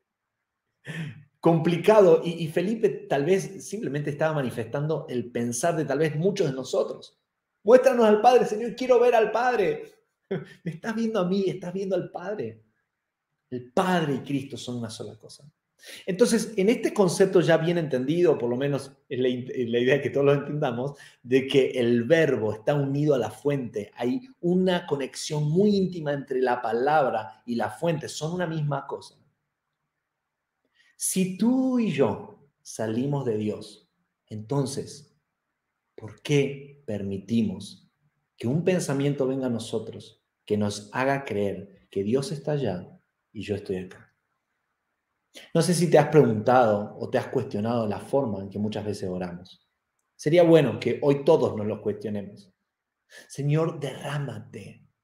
complicado y, Felipe tal vez simplemente estaba manifestando el pensar de tal vez muchos de nosotros. Muéstranos al Padre, Señor, quiero ver al Padre. Me estás viendo a mí, estás viendo al Padre. El Padre y Cristo son una sola cosa. Entonces, en este concepto ya bien entendido, por lo menos es la, idea que todos lo entendamos, de que el verbo está unido a la fuente, hay una conexión muy íntima entre la palabra y la fuente, son una misma cosa. Si tú y yo salimos de Dios, entonces, ¿por qué permitimos que un pensamiento venga a nosotros que nos haga creer que Dios está allá y yo estoy acá? No sé si te has preguntado o te has cuestionado la forma en que muchas veces oramos. Sería bueno que hoy todos nos lo cuestionemos. Señor, derrámate.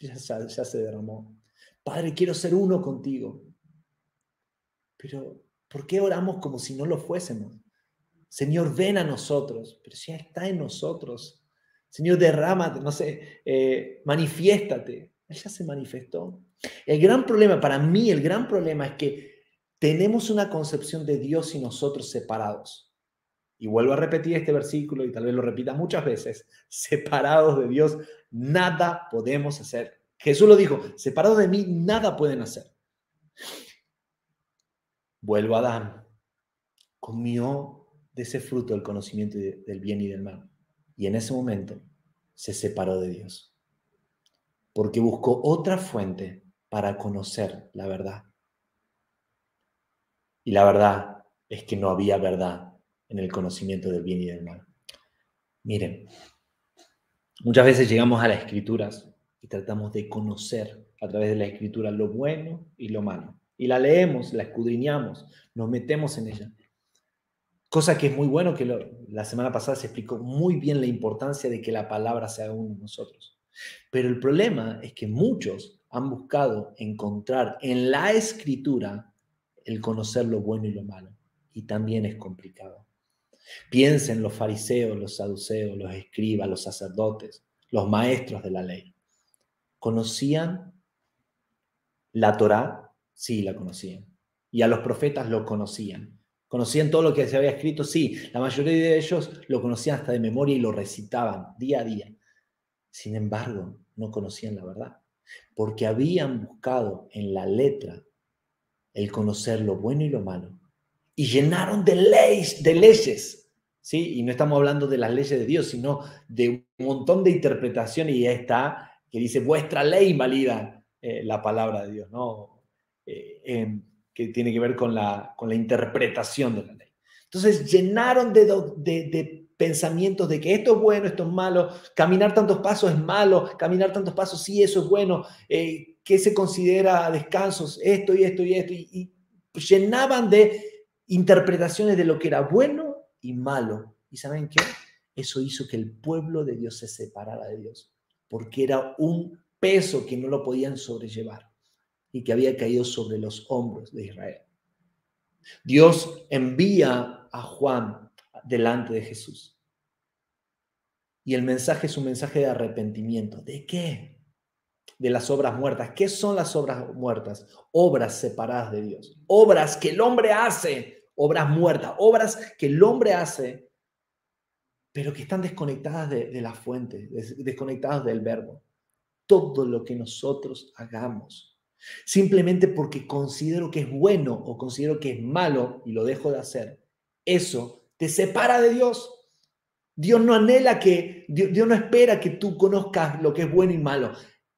Ya, se derramó. Padre, quiero ser uno contigo. Pero, ¿por qué oramos como si no lo fuésemos? Señor, ven a nosotros. Pero ya está en nosotros. Señor, derrámate, no sé, eh, manifiéstate. Él ya se manifestó. El gran problema, para mí, el gran problema es que tenemos una concepción de Dios y nosotros separados. Y vuelvo a repetir este versículo y tal vez lo repita muchas veces. Separados de Dios, nada podemos hacer. Jesús lo dijo, separados de mí, nada pueden hacer. Vuelvo a Adán. Comió de ese fruto del conocimiento del bien y del mal. Y en ese momento se separó de Dios. Porque buscó otra fuente para conocer la verdad. Y la verdad es que no había verdad en el conocimiento del bien y del mal. Miren, muchas veces llegamos a las escrituras y tratamos de conocer a través de la escritura lo bueno y lo malo. Y la leemos, la escudriñamos, nos metemos en ella. Cosa que es muy bueno, que la semana pasada se explicó muy bien la importancia de que la palabra sea uno de nosotros. Pero el problema es que muchos han buscado encontrar en la escritura el conocer lo bueno y lo malo. Y también es complicado. Piensen los fariseos, los saduceos, los escribas, los sacerdotes, los maestros de la ley. ¿Conocían la Torá? Sí, la conocían. Y a los profetas lo conocían. ¿Conocían todo lo que se había escrito? Sí, la mayoría de ellos lo conocían hasta de memoria y lo recitaban día a día. Sin embargo, no conocían la verdad, porque habían buscado en la letra el conocer lo bueno y lo malo, y llenaron de leyes, de leyes, ¿sí? Y no estamos hablando de las leyes de Dios, sino de un montón de interpretaciones, y ya está, que dice, vuestra ley invalida eh, la palabra de Dios, ¿no? Eh, em, que tiene que ver con la, con la interpretación de la ley. Entonces llenaron de, de, de pensamientos de que esto es bueno, esto es malo, caminar tantos pasos es malo, caminar tantos pasos sí, eso es bueno, eh, ¿qué se considera descansos? Esto y esto y esto, y, llenaban de interpretaciones de lo que era bueno y malo. ¿Y saben qué? Eso hizo que el pueblo de Dios se separara de Dios, porque era un peso que no lo podían sobrellevar y que había caído sobre los hombros de Israel. Dios envía a Juan delante de Jesús. Y el mensaje es un mensaje de arrepentimiento. ¿De qué? De las obras muertas. ¿Qué son las obras muertas? Obras separadas de Dios. Obras que el hombre hace. Obras muertas. Obras que el hombre hace, pero que están desconectadas de, la fuente, desconectadas del verbo. Todo lo que nosotros hagamos, simplemente porque considero que es bueno o considero que es malo y lo dejo de hacer, eso te separa de Dios. Dios no anhela que, Dios, no espera que tú conozcas lo que es bueno y malo.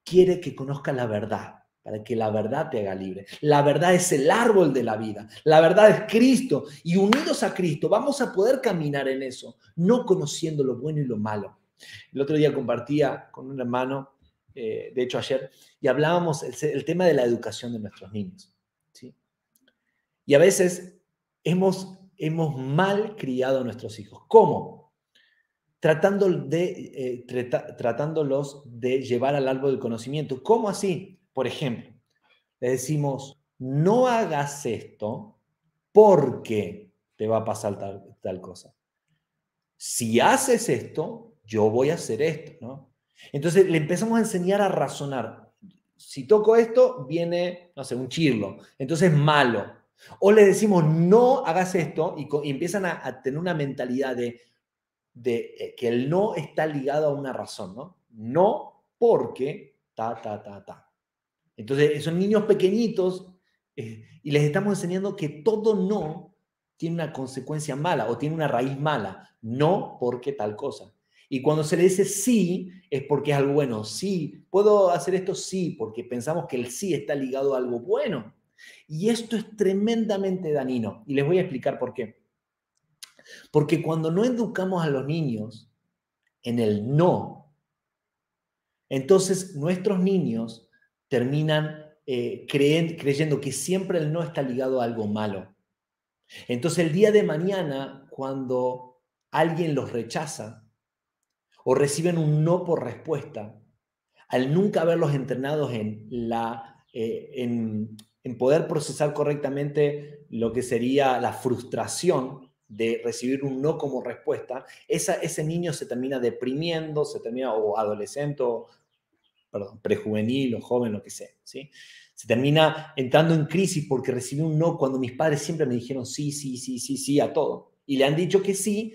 Quiere que conozcas la verdad, para que la verdad te haga libre. La verdad es el árbol de la vida. La verdad es Cristo. Y unidos a Cristo vamos a poder caminar en eso, no conociendo lo bueno y lo malo. El otro día compartía con un hermano, eh, de hecho ayer, y hablábamos el, el, tema de la educación de nuestros niños. ¿sí? Y a veces hemos hemos mal criado a nuestros hijos. ¿Cómo? Tratando de, eh, tratándolos de llevar al árbol del conocimiento. ¿Cómo así? Por ejemplo, le decimos, no hagas esto porque te va a pasar tal, tal cosa. Si haces esto, yo voy a hacer esto, ¿no? Entonces le empezamos a enseñar a razonar. Si toco esto, viene, no sé, un chirlo. Entonces malo. O le decimos, no hagas esto y, empiezan a, tener una mentalidad de, eh, que el no está ligado a una razón, ¿no? No porque ta, ta, ta, ta. Entonces, son niños pequeñitos eh, y les estamos enseñando que todo no tiene una consecuencia mala o tiene una raíz mala. No porque tal cosa. Y cuando se le dice sí, es porque es algo bueno. Sí, ¿puedo hacer esto? Sí, porque pensamos que el sí está ligado a algo bueno. Y esto es tremendamente dañino. Y les voy a explicar por qué. Porque cuando no educamos a los niños en el no, entonces nuestros niños terminan eh, creyendo que siempre el no está ligado a algo malo. Entonces el día de mañana, cuando alguien los rechaza o reciben un no por respuesta, al nunca haberlos entrenados en la, eh, en, en poder procesar correctamente lo que sería la frustración de recibir un no como respuesta, esa, ese niño se termina deprimiendo, se termina, o adolescente, o, perdón, prejuvenil o joven, lo que sea, ¿sí? Se termina entrando en crisis porque recibió un no cuando mis padres siempre me dijeron sí, sí, sí, sí, sí a todo. Y le han dicho que sí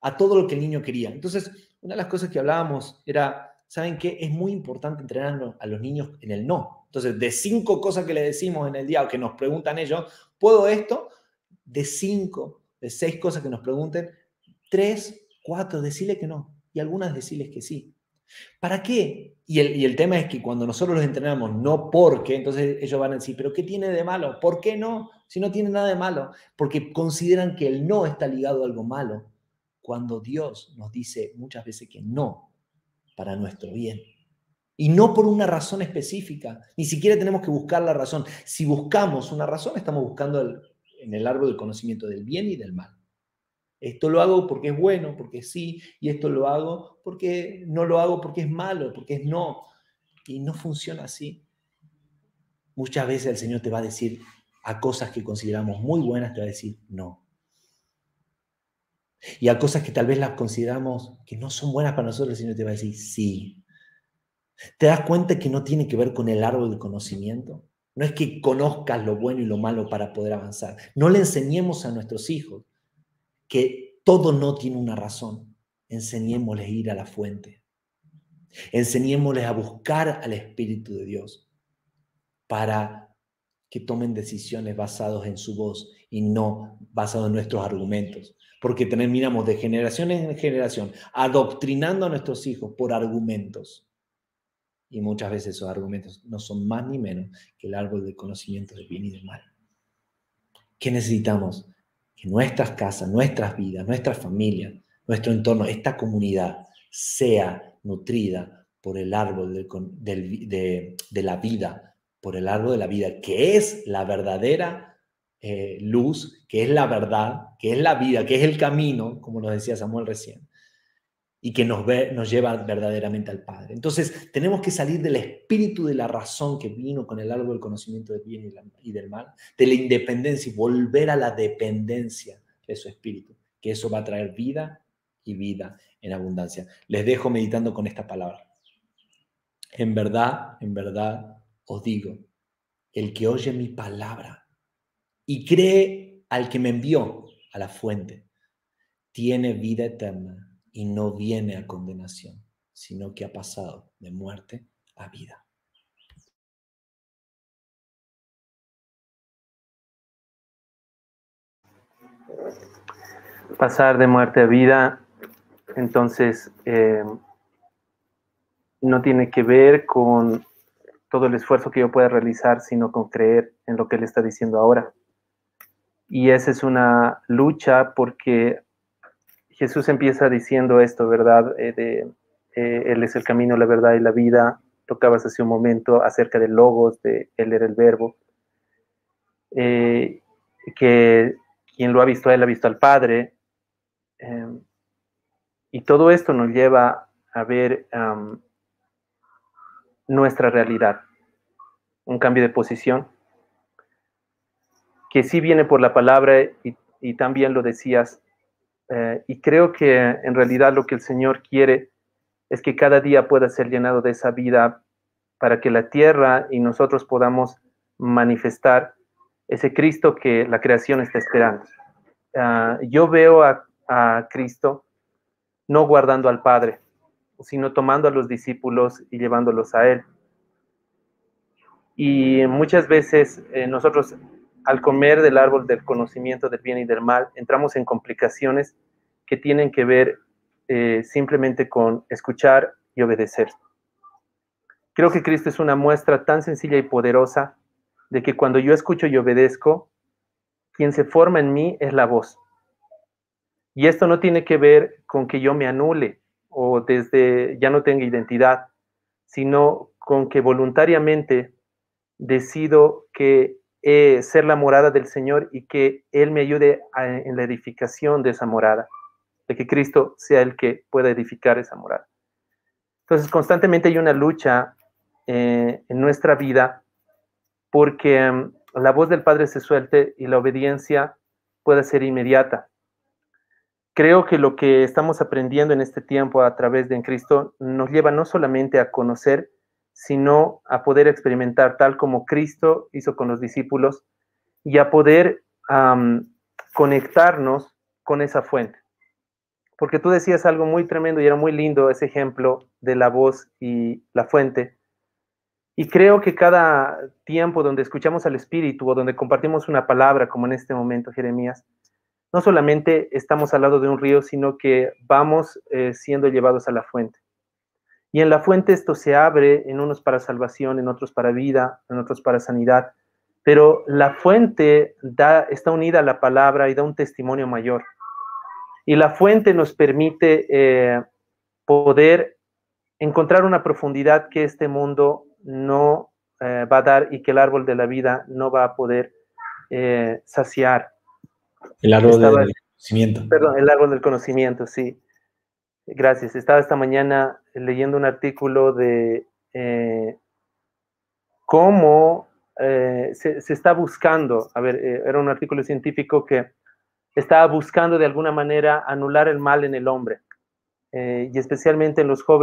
a todo lo que el niño quería. Entonces, una de las cosas que hablábamos era, ¿saben qué? Es muy importante entrenar a los niños en el no. Entonces, de cinco cosas que le decimos en el día o que nos preguntan ellos, ¿puedo esto? De cinco, de seis cosas que nos pregunten, tres, cuatro, decirle que no. Y algunas decirles que sí. ¿Para qué? Y el, y el, tema es que cuando nosotros los entrenamos, no porque, entonces ellos van a decir, pero ¿qué tiene de malo? ¿Por qué no? Si no tiene nada de malo. Porque consideran que el no está ligado a algo malo, cuando Dios nos dice muchas veces que no para nuestro bien. Y no por una razón específica. Ni siquiera tenemos que buscar la razón. Si buscamos una razón, estamos buscando el, en el árbol del conocimiento del bien y del mal. Esto lo hago porque es bueno, porque sí, y esto lo hago porque no lo hago porque es malo, porque es no. Y no funciona así. Muchas veces el Señor te va a decir a cosas que consideramos muy buenas, te va a decir no. Y a cosas que tal vez las consideramos que no son buenas para nosotros, el Señor te va a decir sí. ¿Te das cuenta que no tiene que ver con el árbol del conocimiento? No es que conozcas lo bueno y lo malo para poder avanzar. No le enseñemos a nuestros hijos que todo no tiene una razón. Enseñémosles a ir a la fuente. Enseñémosles a buscar al Espíritu de Dios para que tomen decisiones basadas en su voz y no basadas en nuestros argumentos. Porque terminamos de generación en generación adoctrinando a nuestros hijos por argumentos. Y muchas veces esos argumentos no son más ni menos que el árbol del conocimiento del bien y del mal. ¿Qué necesitamos? que nuestras casas, nuestras vidas, nuestras familias, nuestro entorno, esta comunidad sea nutrida por el árbol de, la vida, por el árbol de la vida, que es la verdadera eh, luz, que es la verdad, que es la vida, que es el camino, como nos decía Samuel recién y que nos, ve, nos lleva verdaderamente al Padre. Entonces, tenemos que salir del espíritu de la razón que vino con el árbol del conocimiento del bien y, del mal, de la independencia y volver a la dependencia de su espíritu, que eso va a traer vida y vida en abundancia. Les dejo meditando con esta palabra. En verdad, en verdad os digo, el que oye mi palabra y cree al que me envió a la fuente, tiene vida eterna y no viene a condenación, sino que ha pasado de muerte a vida. Pasar de muerte a vida, entonces, eh, no tiene que ver con todo el esfuerzo que yo pueda realizar, sino con creer en lo que él está diciendo ahora. Y esa es una lucha porque Jesús empieza diciendo esto, ¿verdad? Eh, de, eh, él es el camino, la verdad y la vida. Tocabas hace un momento acerca de logos, de Él era el verbo. Eh, que quien lo ha visto a Él ha visto al Padre. Em, y todo esto nos lleva a ver nuestra realidad, un cambio de posición, que sí viene por la palabra y también lo decías, eh, y creo que en realidad lo que el Señor quiere es que cada día pueda ser llenado de esa vida para que la tierra y nosotros podamos manifestar ese Cristo que la creación está esperando. Ah, yo veo a, Cristo no guardando al Padre, sino tomando a los discípulos y llevándolos a Él. Y muchas veces eh, nosotros al comer del árbol del conocimiento del bien y del mal, entramos en complicaciones que tienen que ver eh, simplemente con escuchar y obedecer. Creo que Cristo es una muestra tan sencilla y poderosa de que cuando yo escucho y obedezco, quien se forma en mí es la voz. Y esto no tiene que ver con que yo me anule o desde ya no tenga identidad, sino con que voluntariamente decido que eh, ser la morada del Señor y que Él me ayude en la edificación de esa morada, de que Cristo sea el que pueda edificar esa morada. Entonces, constantemente hay una lucha eh, en nuestra vida porque mm, la voz del Padre se suelte y la obediencia pueda ser inmediata. Creo que lo que estamos aprendiendo en este tiempo a través de Cristo nos lleva no solamente a conocer, sino a poder experimentar tal como Cristo hizo con los discípulos y a poder conectarnos con esa fuente. Porque tú decías algo muy tremendo y era muy lindo ese ejemplo de la voz y la fuente. Y creo que cada tiempo donde escuchamos al Espíritu o donde compartimos una palabra, como en este momento Jeremías, no solamente estamos al lado de un río, sino que vamos eh, siendo llevados a la fuente. Y en la fuente esto se abre, en unos para salvación, en otros para vida, en otros para sanidad. Pero la fuente da, está unida a la palabra y da un testimonio mayor. Y la fuente nos permite eh, poder encontrar una profundidad que este mundo no eh, va a dar y que el árbol de la vida no va a poder eh, saciar. El árbol Estaba, del conocimiento. Perdón, el árbol del conocimiento, sí. Gracias. Estaba esta mañana leyendo un artículo de eh, cómo eh, se, está buscando, a ver, eh, era un artículo científico que estaba buscando de alguna manera anular el mal en el hombre, y especialmente en los jóvenes